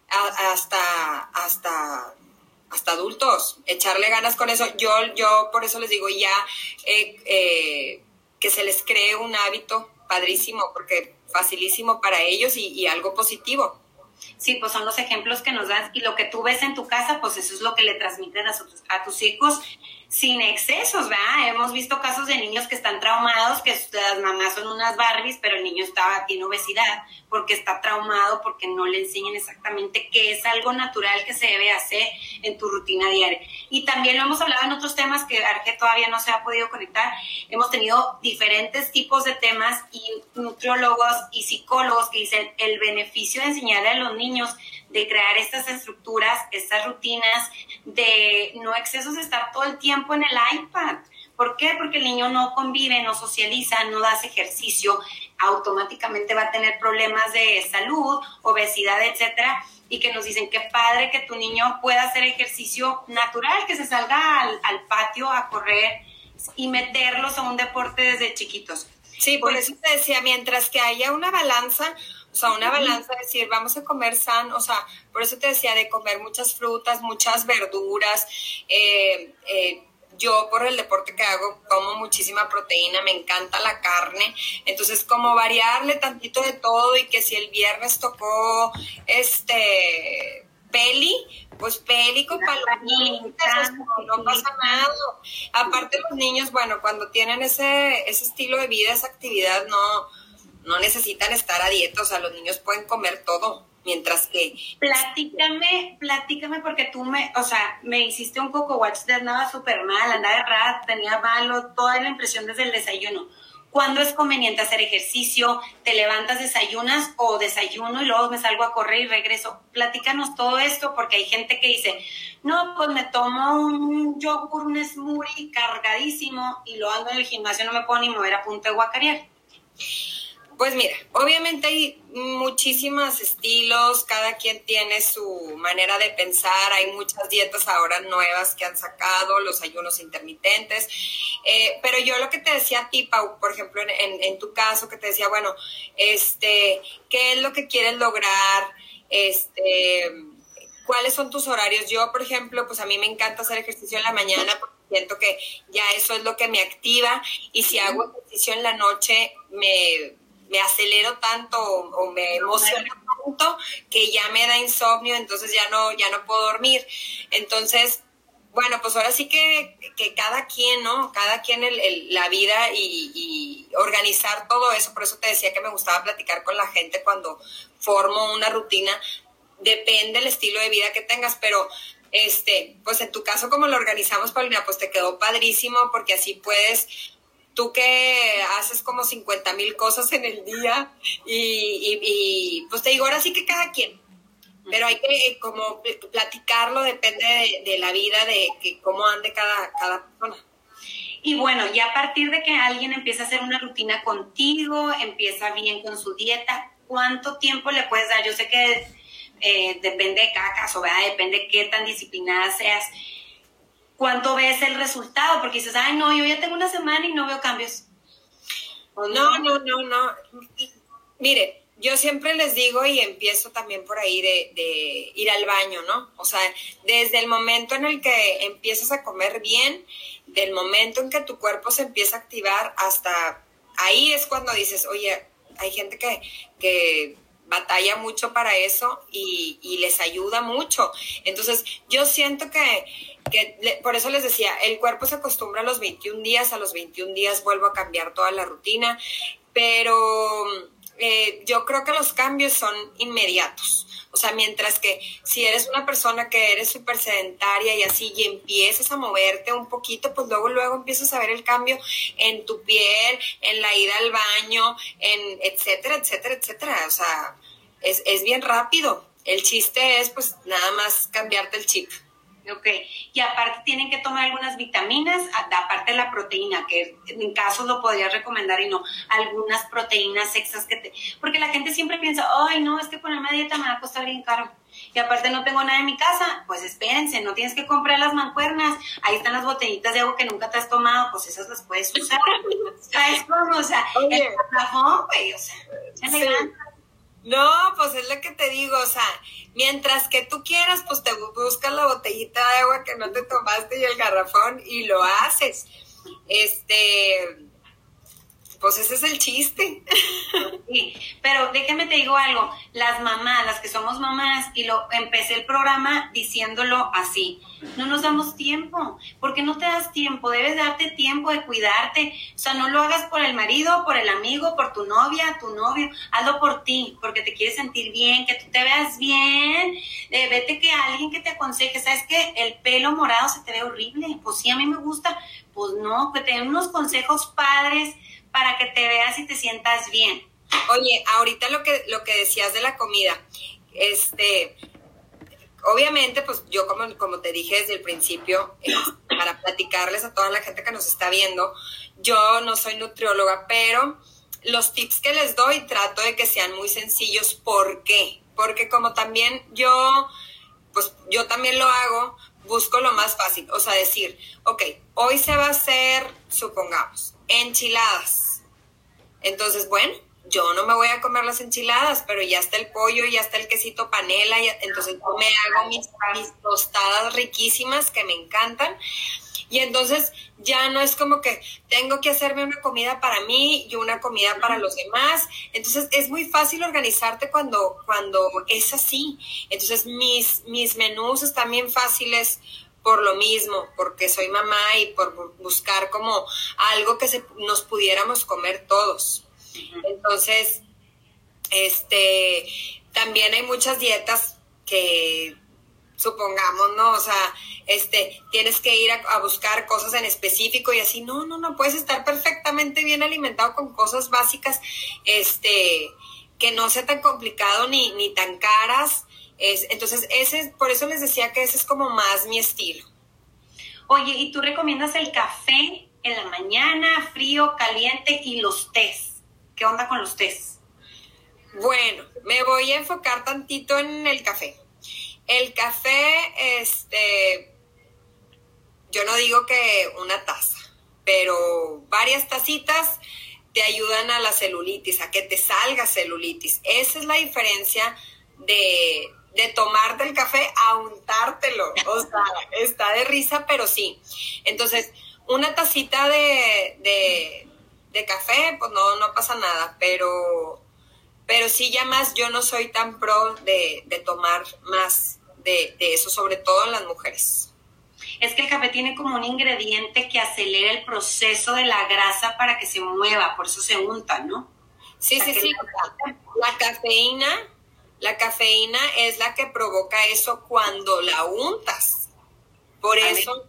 hasta, hasta hasta adultos, echarle ganas con eso. Yo, yo por eso les digo ya eh, eh, que se les cree un hábito padrísimo, porque facilísimo para ellos y, algo positivo. Sí, pues son los ejemplos que nos das y lo que tú ves en tu casa, pues eso es lo que le transmiten a, a tus hijos sin excesos, ¿verdad? Hemos visto casos de niños que están traumados, que las mamás son unas Barbies, pero el niño está, tiene obesidad porque está traumado, porque no le enseñan exactamente qué es algo natural que se debe hacer en tu rutina diaria. Y también lo hemos hablado en otros temas que Arge todavía no se ha podido conectar. Hemos tenido diferentes tipos de temas y nutriólogos y psicólogos que dicen el beneficio de enseñarle a los niños de crear estas estructuras, estas rutinas, de no excesos de estar todo el tiempo en el iPad. ¿Por qué? Porque el niño no convive, no socializa, no das ejercicio, automáticamente va a tener problemas de salud, obesidad, etcétera, y que nos dicen que padre que tu niño pueda hacer ejercicio natural, que se salga al, al patio a correr y meterlos a un deporte desde chiquitos. Sí, por pues eso te decía, mientras que haya una balanza, o sea, una balanza, es decir, vamos a comer sano, o sea, por eso te decía de comer muchas frutas, muchas verduras. Eh, eh, yo por el deporte que hago como muchísima proteína, me encanta la carne, entonces como variarle tantito de todo y que si el viernes tocó este peli, pues peli con palomitas, no, pasa nada. Aparte los niños, bueno, cuando tienen ese, ese estilo de vida, esa actividad, no, no necesitan estar a dieta, o sea, los niños pueden comer todo, mientras que... Platícame, platícame porque tú me, o sea, me hiciste un coco watch de andaba súper mal, andaba errada, tenía malo, toda la impresión desde el desayuno. ¿Cuándo es conveniente hacer ejercicio? ¿Te levantas, desayunas o desayuno y luego me salgo a correr y regreso? Platícanos todo esto porque hay gente que dice, no, pues me tomo un yogur, un smoothie cargadísimo y lo ando en el gimnasio, no me puedo ni mover a punto de guacarear. Pues mira, obviamente hay muchísimos estilos, cada quien tiene su manera de pensar, hay muchas dietas ahora nuevas que han sacado, los ayunos intermitentes, eh, pero yo lo que te decía a ti, Pau, por ejemplo, en, en, tu caso, que te decía, bueno, este, ¿qué es lo que quieres lograr? Este, cuáles son tus horarios. Yo, por ejemplo, pues a mí me encanta hacer ejercicio en la mañana porque siento que ya eso es lo que me activa y si hago ejercicio en la noche me, me acelero tanto o, me emociono tanto que ya me da insomnio, entonces ya no, ya no puedo dormir. Entonces, bueno, pues ahora sí que, que cada quien, ¿no? Cada quien el, la vida y, y, organizar todo eso. Por eso te decía que me gustaba platicar con la gente cuando formo una rutina. Depende del estilo de vida que tengas, pero este, pues en tu caso, como lo organizamos, Paulina, pues te quedó padrísimo porque así puedes, tú que haces como 50 mil cosas en el día y, pues te digo, ahora sí que cada quien, pero hay que eh, como platicarlo, depende de, la vida, de que cómo ande cada, cada persona. Y bueno, ya a partir de que alguien empieza a hacer una rutina contigo, empieza bien con su dieta, ¿cuánto tiempo le puedes dar? Yo sé que eh, depende de cada caso, ¿verdad? Depende de qué tan disciplinada seas. ¿Cuánto ves el resultado? Porque dices, ay, no, yo ya tengo una semana y no veo cambios. No, no, no, no. Mire, yo siempre les digo y empiezo también por ahí de, de, ir al baño, ¿no? O sea, desde el momento en el que empiezas a comer bien, del momento en que tu cuerpo se empieza a activar hasta ahí es cuando dices, oye, hay gente que, que batalla mucho para eso y, y, les ayuda mucho. Entonces, yo siento que, que, por eso les decía, el cuerpo se acostumbra a los 21 días, a los 21 días vuelvo a cambiar toda la rutina, pero eh, yo creo que los cambios son inmediatos. O sea, mientras que si eres una persona que eres súper sedentaria y así, y empiezas a moverte un poquito, pues luego, luego empiezas a ver el cambio en tu piel, en la ida al baño, en etcétera, etcétera, etcétera. O sea, es, es bien rápido. El chiste es, pues, nada más cambiarte el chip. Ok, y aparte tienen que tomar algunas vitaminas, aparte de la proteína, que en caso lo podría recomendar y no, algunas proteínas extras que te... Porque la gente siempre piensa, ay, no, es que ponerme a dieta me va a costar bien caro. Y aparte no tengo nada en mi casa, pues espérense, no tienes que comprar las mancuernas, ahí están las botellitas de agua que nunca te has tomado, pues esas las puedes usar. ¿Sabes cómo? O sea, el plafón, güey, o sea, no, pues es lo que te digo, o sea, mientras que tú quieras, pues te buscas la botellita de agua que no te tomaste y el garrafón y lo haces. Este, pues ese es el chiste. Sí, pero déjame te digo algo, las mamás, las que somos mamás, y lo empecé el programa diciéndolo así, no nos damos tiempo, porque no te das tiempo, debes darte tiempo de cuidarte, o sea, no lo hagas por el marido, por el amigo, por tu novia, tu novio, hazlo por ti, porque te quieres sentir bien, que tú te veas bien, eh, vete que alguien que te aconseje, sabes que el pelo morado se te ve horrible, pues sí, a mí me gusta, pues no, que te den unos consejos padres, para que te veas y te sientas bien. Oye, ahorita lo que, lo que decías de la comida, este, obviamente, pues yo como, como te dije desde el principio, para platicarles a toda la gente que nos está viendo, yo no soy nutrióloga, pero los tips que les doy trato de que sean muy sencillos. ¿Por qué? Porque como también yo, pues yo también lo hago, busco lo más fácil. O sea, decir, ok, hoy se va a hacer, supongamos, enchiladas. Entonces, bueno, yo no me voy a comer las enchiladas, pero ya está el pollo, ya está el quesito panela, entonces yo me hago mis, tostadas riquísimas que me encantan. Y entonces ya no es como que tengo que hacerme una comida para mí y una comida para los demás. Entonces es muy fácil organizarte cuando, cuando es así. Entonces mis, mis menús están bien fáciles por lo mismo, porque soy mamá y por buscar como algo que se, nos pudiéramos comer todos. Entonces, este, también hay muchas dietas que supongamos, ¿no? O sea, este, tienes que ir a, buscar cosas en específico y así, no, no, no, puedes estar perfectamente bien alimentado con cosas básicas, este, que no sea tan complicado ni, ni tan caras entonces, ese, por eso les decía que ese es como más mi estilo. Oye, ¿y tú recomiendas el café en la mañana, frío, caliente y los tés? ¿Qué onda con los tés? Bueno, me voy a enfocar tantito en el café. El café, este, yo no digo que una taza, pero varias tacitas te ayudan a la celulitis, a que te salga celulitis. Esa es la diferencia de, de tomarte el café a untártelo. O sea, está de risa, pero sí. Entonces, una tacita de, de, café, pues no, no pasa nada, pero, pero sí ya más yo no soy tan pro de, de tomar más de, de eso, sobre todo en las mujeres es que el café tiene como un ingrediente que acelera el proceso de la grasa para que se mueva, por eso se unta, ¿no? Sí, sí, sí. La cafeína, la cafeína es la que provoca eso cuando la untas. Por eso,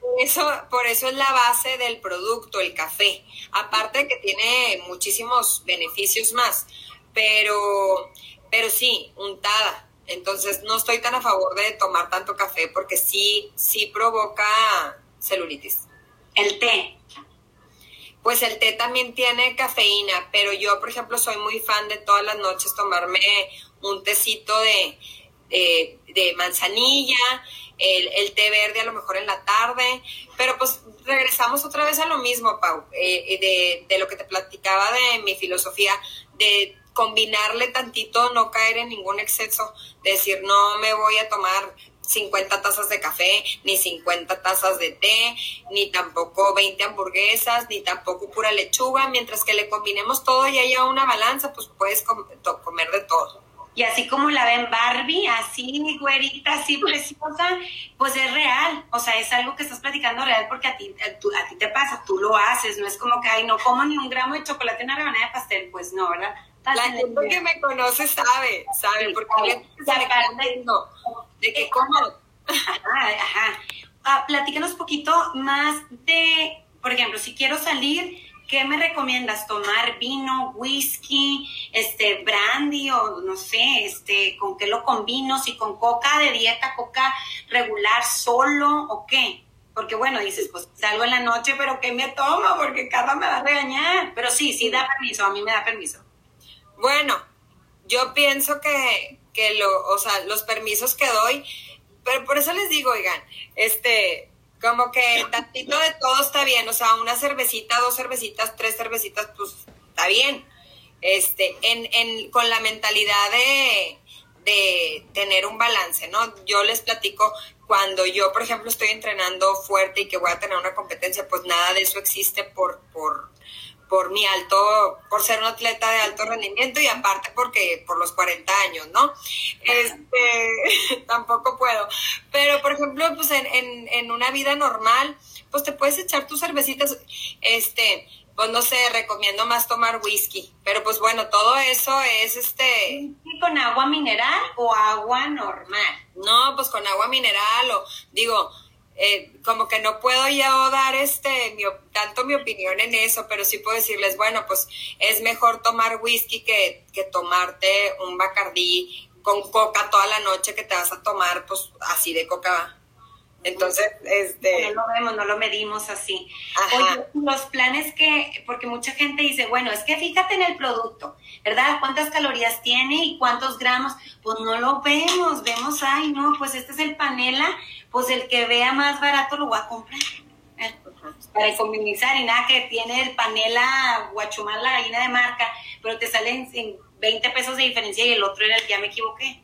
por eso, por eso es la base del producto, el café. Aparte que tiene muchísimos beneficios más, pero, pero sí, untada. Entonces no estoy tan a favor de tomar tanto café porque sí, sí provoca celulitis. El té. Pues el té también tiene cafeína, pero yo, por ejemplo, soy muy fan de todas las noches tomarme un tecito de, de, manzanilla, el, té verde a lo mejor en la tarde, pero pues regresamos otra vez a lo mismo, Pau, eh, de, de lo que te platicaba de mi filosofía, de combinarle tantito, no caer en ningún exceso, decir, no me voy a tomar 50 tazas de café, ni 50 tazas de té, ni tampoco 20 hamburguesas, ni tampoco pura lechuga, mientras que le combinemos todo y haya una balanza, pues puedes comer de todo. Y así como la ven Barbie, así güerita, así preciosa, pues es real. O sea, es algo que estás platicando real porque a ti, a, ti te pasa, tú lo haces. No es como que, ay, no como ni un gramo de chocolate en una rebanada de pastel. Pues no, ¿verdad? La gente que me conoce sabe, sabe, porque sabe, de que como. Ajá, ajá. Ah, platícanos un poquito más de, por ejemplo, si quiero salir, ¿qué me recomiendas? ¿Tomar vino, whisky, este, brandy o no sé, este, con qué lo combino? Si con coca de dieta, coca regular solo o qué? Porque bueno, dices, pues salgo en la noche, pero ¿qué me tomo? Porque cada me va a regañar. Pero sí, sí da permiso, a mí me da permiso. Bueno, yo pienso que, que lo, o sea, los permisos que doy, pero por eso les digo, oigan, este, como que tantito de todo está bien, o sea, una cervecita, dos cervecitas, tres cervecitas, pues está bien. Este, en, en, con la mentalidad de, de tener un balance, ¿no? Yo les platico cuando yo, por ejemplo, estoy entrenando fuerte y que voy a tener una competencia, pues nada de eso existe por, por, por mi alto, por ser un atleta de alto rendimiento y aparte porque por los 40 años, ¿no? Este, tampoco puedo. Pero, por ejemplo, pues en, en, en una vida normal, pues te puedes echar tus cervecitas, este, pues no sé, recomiendo más tomar whisky. Pero pues bueno, todo eso es este... ¿Con agua mineral o agua normal? No, pues con agua mineral o digo, eh, como que no puedo yo dar este tanto mi opinión en eso, pero sí puedo decirles, bueno, pues es mejor tomar whisky que, que tomarte un bacardí con coca toda la noche que te vas a tomar, pues así de coca entonces, este... No lo vemos, no lo medimos así. Oye, los planes que, porque mucha gente dice, bueno, es que fíjate en el producto, ¿verdad? ¿Cuántas calorías tiene y cuántos gramos? Pues no lo vemos, vemos, ay, no, pues este es el panela, pues el que vea más barato lo voy a comprar. Para economizar y nada que tiene el panela guachumar la gallina de marca, pero te salen 20 pesos de diferencia y el otro era el que ya me equivoqué.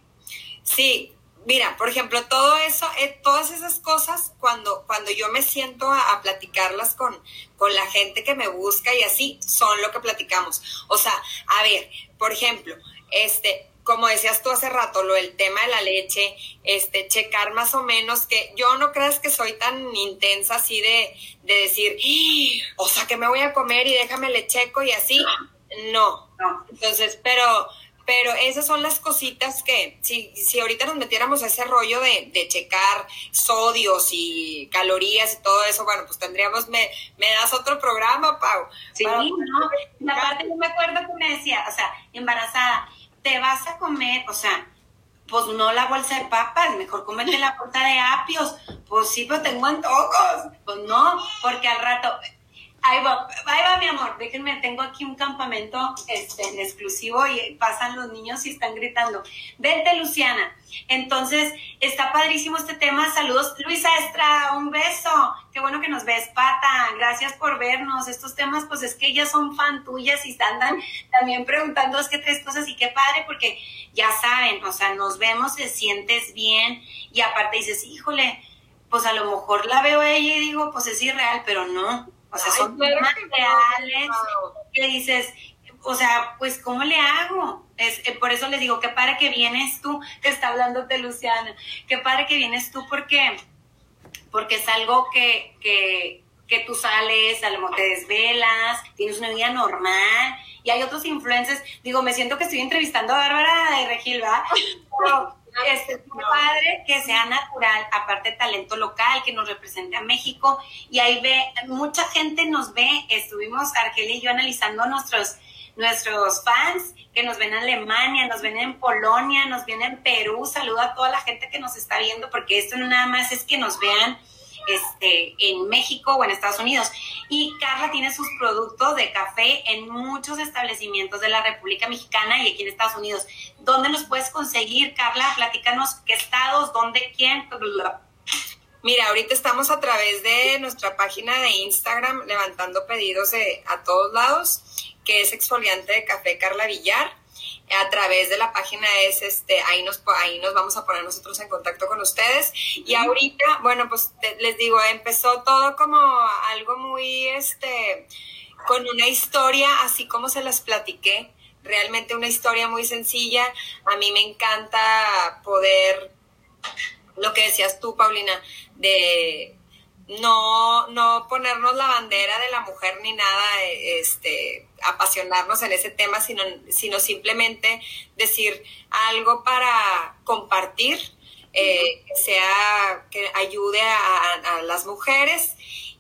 Sí, mira, por ejemplo, todo eso, eh, todas esas cosas, cuando, cuando yo me siento a, platicarlas con, con la gente que me busca y así, son lo que platicamos. O sea, a ver, por ejemplo, este, como decías tú hace rato, lo del tema de la leche, este, checar más o menos que yo no creas que soy tan intensa así de, de decir, ¡Ah! o sea, que me voy a comer y déjame le checo y así. No. no. Entonces, pero pero esas son las cositas que, si, si ahorita nos metiéramos a ese rollo de, de checar sodios y calorías y todo eso, bueno, pues tendríamos, me, me das otro programa, Pau. Sí, no, aparte yo me acuerdo que me decía, o sea, embarazada, te vas a comer, o sea, pues no la bolsa de papas, mejor comete la bolsa de apios, pues sí, pero tengo antojos, pues no, porque al rato, Ahí va, ahí va mi amor, déjenme, tengo aquí un campamento este, en exclusivo y pasan los niños y están gritando, vente Luciana. Entonces, está padrísimo este tema, saludos Luisa Estra, un beso, qué bueno que nos ves, Pata, gracias por vernos, estos temas pues es que ellas son fan tuyas y andan también preguntando es que tres cosas y qué padre porque ya saben, o sea, nos vemos, te sientes bien. Y aparte dices, híjole, pues a lo mejor la veo ella y digo, pues es irreal, pero no o sea, son temas reales. Que dices, o sea, pues, ¿cómo le hago? Es, eh, por eso les digo, qué padre que vienes tú, que está hablando de Luciana, qué padre que vienes tú porque, porque es algo que, que, que tú sales, a lo mejor te desvelas, tienes una vida normal, y hay otros influencers, digo, me siento que estoy entrevistando a Bárbara de Regil, ¿verdad? es padre que sea natural, aparte talento local, que nos represente a México. Y ahí ve, mucha gente nos ve, estuvimos Argelia y yo analizando nuestros, nuestros fans que nos ven en Alemania, nos ven en Polonia, nos ven en Perú. Saludo a toda la gente que nos está viendo, porque esto no nada más es que nos vean este, en México o en Estados Unidos. Y Carla tiene sus productos de café en muchos establecimientos de la República Mexicana y aquí en Estados Unidos. ¿Dónde los puedes conseguir, Carla? Platícanos qué estados, dónde, quién. Mira, ahorita estamos a través de nuestra página de Instagram levantando pedidos a todos lados, que es exfoliante de café Carla Villar a través de la página es este ahí nos ahí nos vamos a poner nosotros en contacto con ustedes. Y ahorita bueno pues les digo empezó todo como algo muy este con una historia así como se las platiqué. Realmente una historia muy sencilla. A mí me encanta poder lo que decías tú Paulina de no, no ponernos la bandera de la mujer ni nada, este, apasionarnos en ese tema, sino, sino simplemente decir algo para compartir, eh, que sea, que ayude a, las mujeres.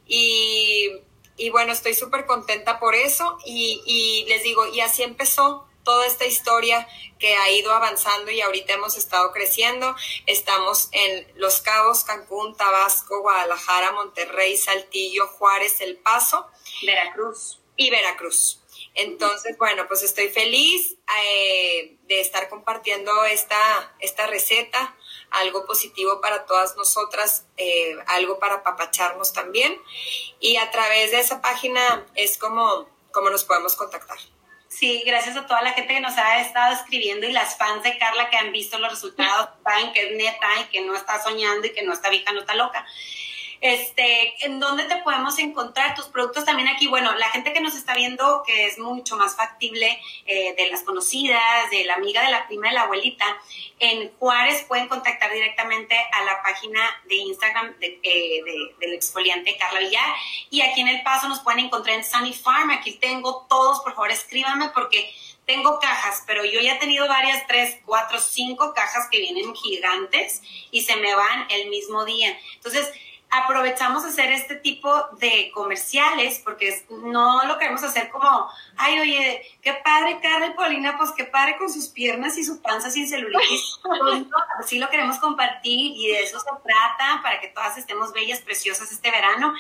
Y, y, bueno, estoy súper contenta por eso. Y, y les digo, y así empezó toda esta historia que ha ido avanzando y ahorita hemos estado creciendo. Estamos en Los Cabos, Cancún, Tabasco, Guadalajara, Monterrey, Saltillo, Juárez, El Paso. Veracruz. Y Veracruz. Entonces, bueno, pues estoy feliz eh, de estar compartiendo esta, esta receta, algo positivo para todas nosotras, eh, algo para papacharnos también. Y a través de esa página es como, como nos podemos contactar. Sí, gracias a toda la gente que nos ha estado escribiendo y las fans de Carla que han visto los resultados, saben que es neta y que no está soñando y que no está vieja, no está loca. Este, ¿en dónde te podemos encontrar tus productos también aquí? Bueno, la gente que nos está viendo, que es mucho más factible eh, de las conocidas, de la amiga, de la prima, de la abuelita, en Juárez pueden contactar directamente a la página de Instagram eh, del exfoliante Carla Villar. Y aquí en El Paso nos pueden encontrar en Sunny Farm. Aquí tengo todos, por favor, escríbanme porque tengo cajas, pero yo ya he tenido varias, tres, cuatro, cinco cajas que vienen gigantes y se me van el mismo día. Entonces, aprovechamos hacer este tipo de comerciales porque no lo queremos hacer como, ay, oye, qué padre Carla y Paulina, pues qué padre con sus piernas y su panza sin celulitis. pues, sí lo queremos compartir y de eso se trata para que todas estemos bellas, preciosas este verano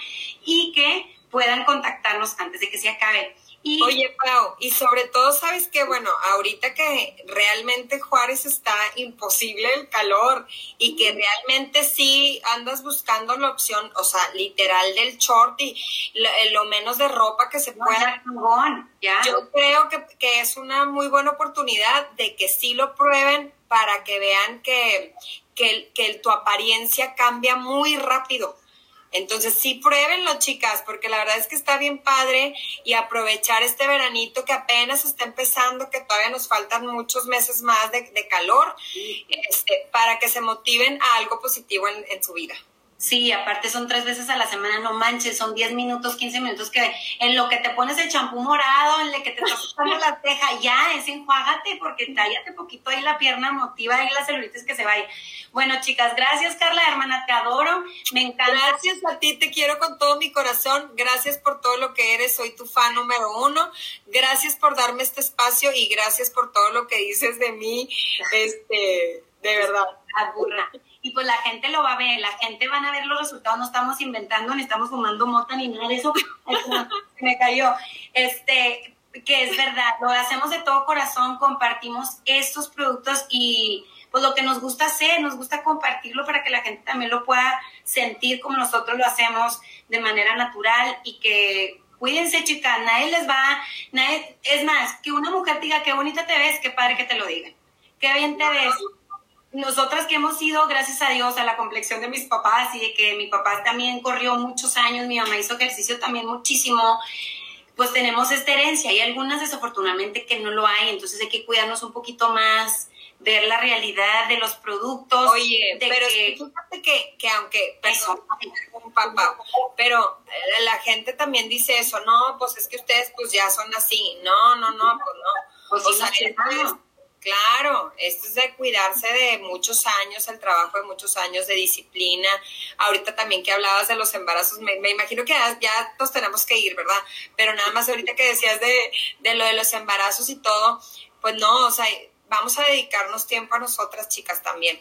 y que puedan contactarnos antes de que se acabe. Oye, Pau, y sobre todo, sabes que, bueno, ahorita que realmente Juárez está imposible el calor y que realmente sí andas buscando la opción, o sea, literal del short y lo, menos de ropa que se pueda. Yo creo que, que es una muy buena oportunidad de que sí lo prueben para que vean que, que, que tu apariencia cambia muy rápido. Entonces sí pruébenlo, chicas, porque la verdad es que está bien padre y aprovechar este veranito que apenas está empezando, que todavía nos faltan muchos meses más de, calor, este, para que se motiven a algo positivo en su vida. Sí, aparte son tres veces a la semana, no manches, son 10 minutos, 15 minutos que en lo que te pones el champú morado, en lo que te estás quitando la ceja, ya es enjuágate porque tállate poquito ahí la pierna, motiva ahí las celulitis que se vaya. Bueno, chicas, gracias Carla, hermana, te adoro, me encanta. Gracias a ti, te quiero con todo mi corazón, gracias por todo lo que eres, soy tu fan número uno, gracias por darme este espacio y gracias por todo lo que dices de mí, este, de verdad. Aburra. Y pues la gente lo va a ver, la gente van a ver los resultados, no estamos inventando, ni estamos fumando mota ni nada de eso, me cayó, este, que es verdad, lo hacemos de todo corazón, compartimos estos productos y pues lo que nos gusta hacer, nos gusta compartirlo para que la gente también lo pueda sentir como nosotros lo hacemos de manera natural y que cuídense chicas, nadie les va, nadie, es más, que una mujer diga qué bonita te ves, qué padre que te lo digan, qué bien te ves. Nosotras que hemos ido, gracias a Dios, a la complexión de mis papás y de que mi papá también corrió muchos años, mi mamá hizo ejercicio también muchísimo, pues tenemos esta herencia. Hay algunas desafortunadamente que no lo hay, entonces hay que cuidarnos un poquito más, ver la realidad de los productos. Oye, pero que, fíjate que, que aunque, perdón, un papá, pero eh, la gente también dice eso, no, pues es que ustedes pues ya son así, no, no, no, pues no. Pues o sea, Claro, esto es de cuidarse de muchos años, el trabajo de muchos años de disciplina. Ahorita también que hablabas de los embarazos, me, imagino que ya, ya, nos tenemos que ir, ¿verdad? Pero nada más ahorita que decías de, de lo de los embarazos y todo, pues no, o sea, vamos a dedicarnos tiempo a nosotras, chicas, también.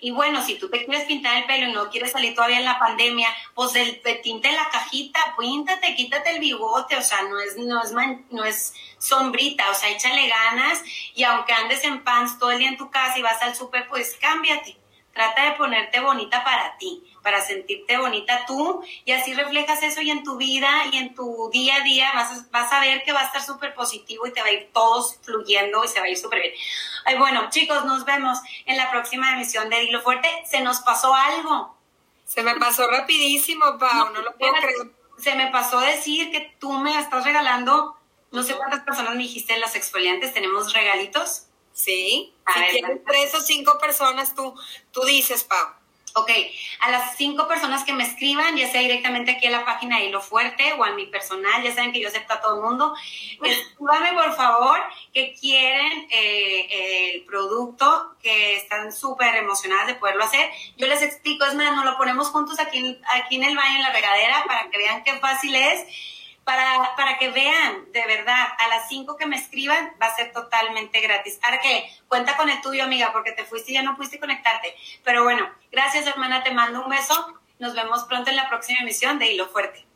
Y bueno, si tú te quieres pintar el pelo y no quieres salir todavía en la pandemia, pues el tinte en la cajita, píntate, quítate el bigote, o sea, no es, no es, no es sombrita, o sea, échale ganas y aunque andes en pants todo el día en tu casa y vas al súper, pues cámbiate. Trata de ponerte bonita para ti, para sentirte bonita tú y así reflejas eso y en tu vida y en tu día a día vas a, vas a ver que va a estar súper positivo y te va a ir todo fluyendo y se va a ir súper bien. Ay, bueno, chicos, nos vemos en la próxima emisión de Dilo Fuerte. Se nos pasó algo. Se me pasó rapidísimo, Pau, no, lo puedo creer. Se me pasó decir que tú me estás regalando, no sé cuántas personas me dijiste en las exfoliantes, tenemos regalitos. Sí, a si tienes tres o cinco personas, tú, tú dices, Pau. Ok, a las cinco personas que me escriban, ya sea directamente aquí a la página de Hilo Fuerte o a mi personal, ya saben que yo acepto a todo el mundo, escríbame por favor que quieren eh, el producto, que están súper emocionadas de poderlo hacer. Yo les explico, es más, nos lo ponemos juntos aquí, aquí en el baño, en la regadera, para que vean qué fácil es para, para que vean, de verdad, a las 5 que me escriban va a ser totalmente gratis. Que cuenta con el tuyo, amiga, porque te fuiste y ya no pudiste conectarte. Pero bueno, gracias, hermana, te mando un beso. Nos vemos pronto en la próxima emisión de Hilo Fuerte.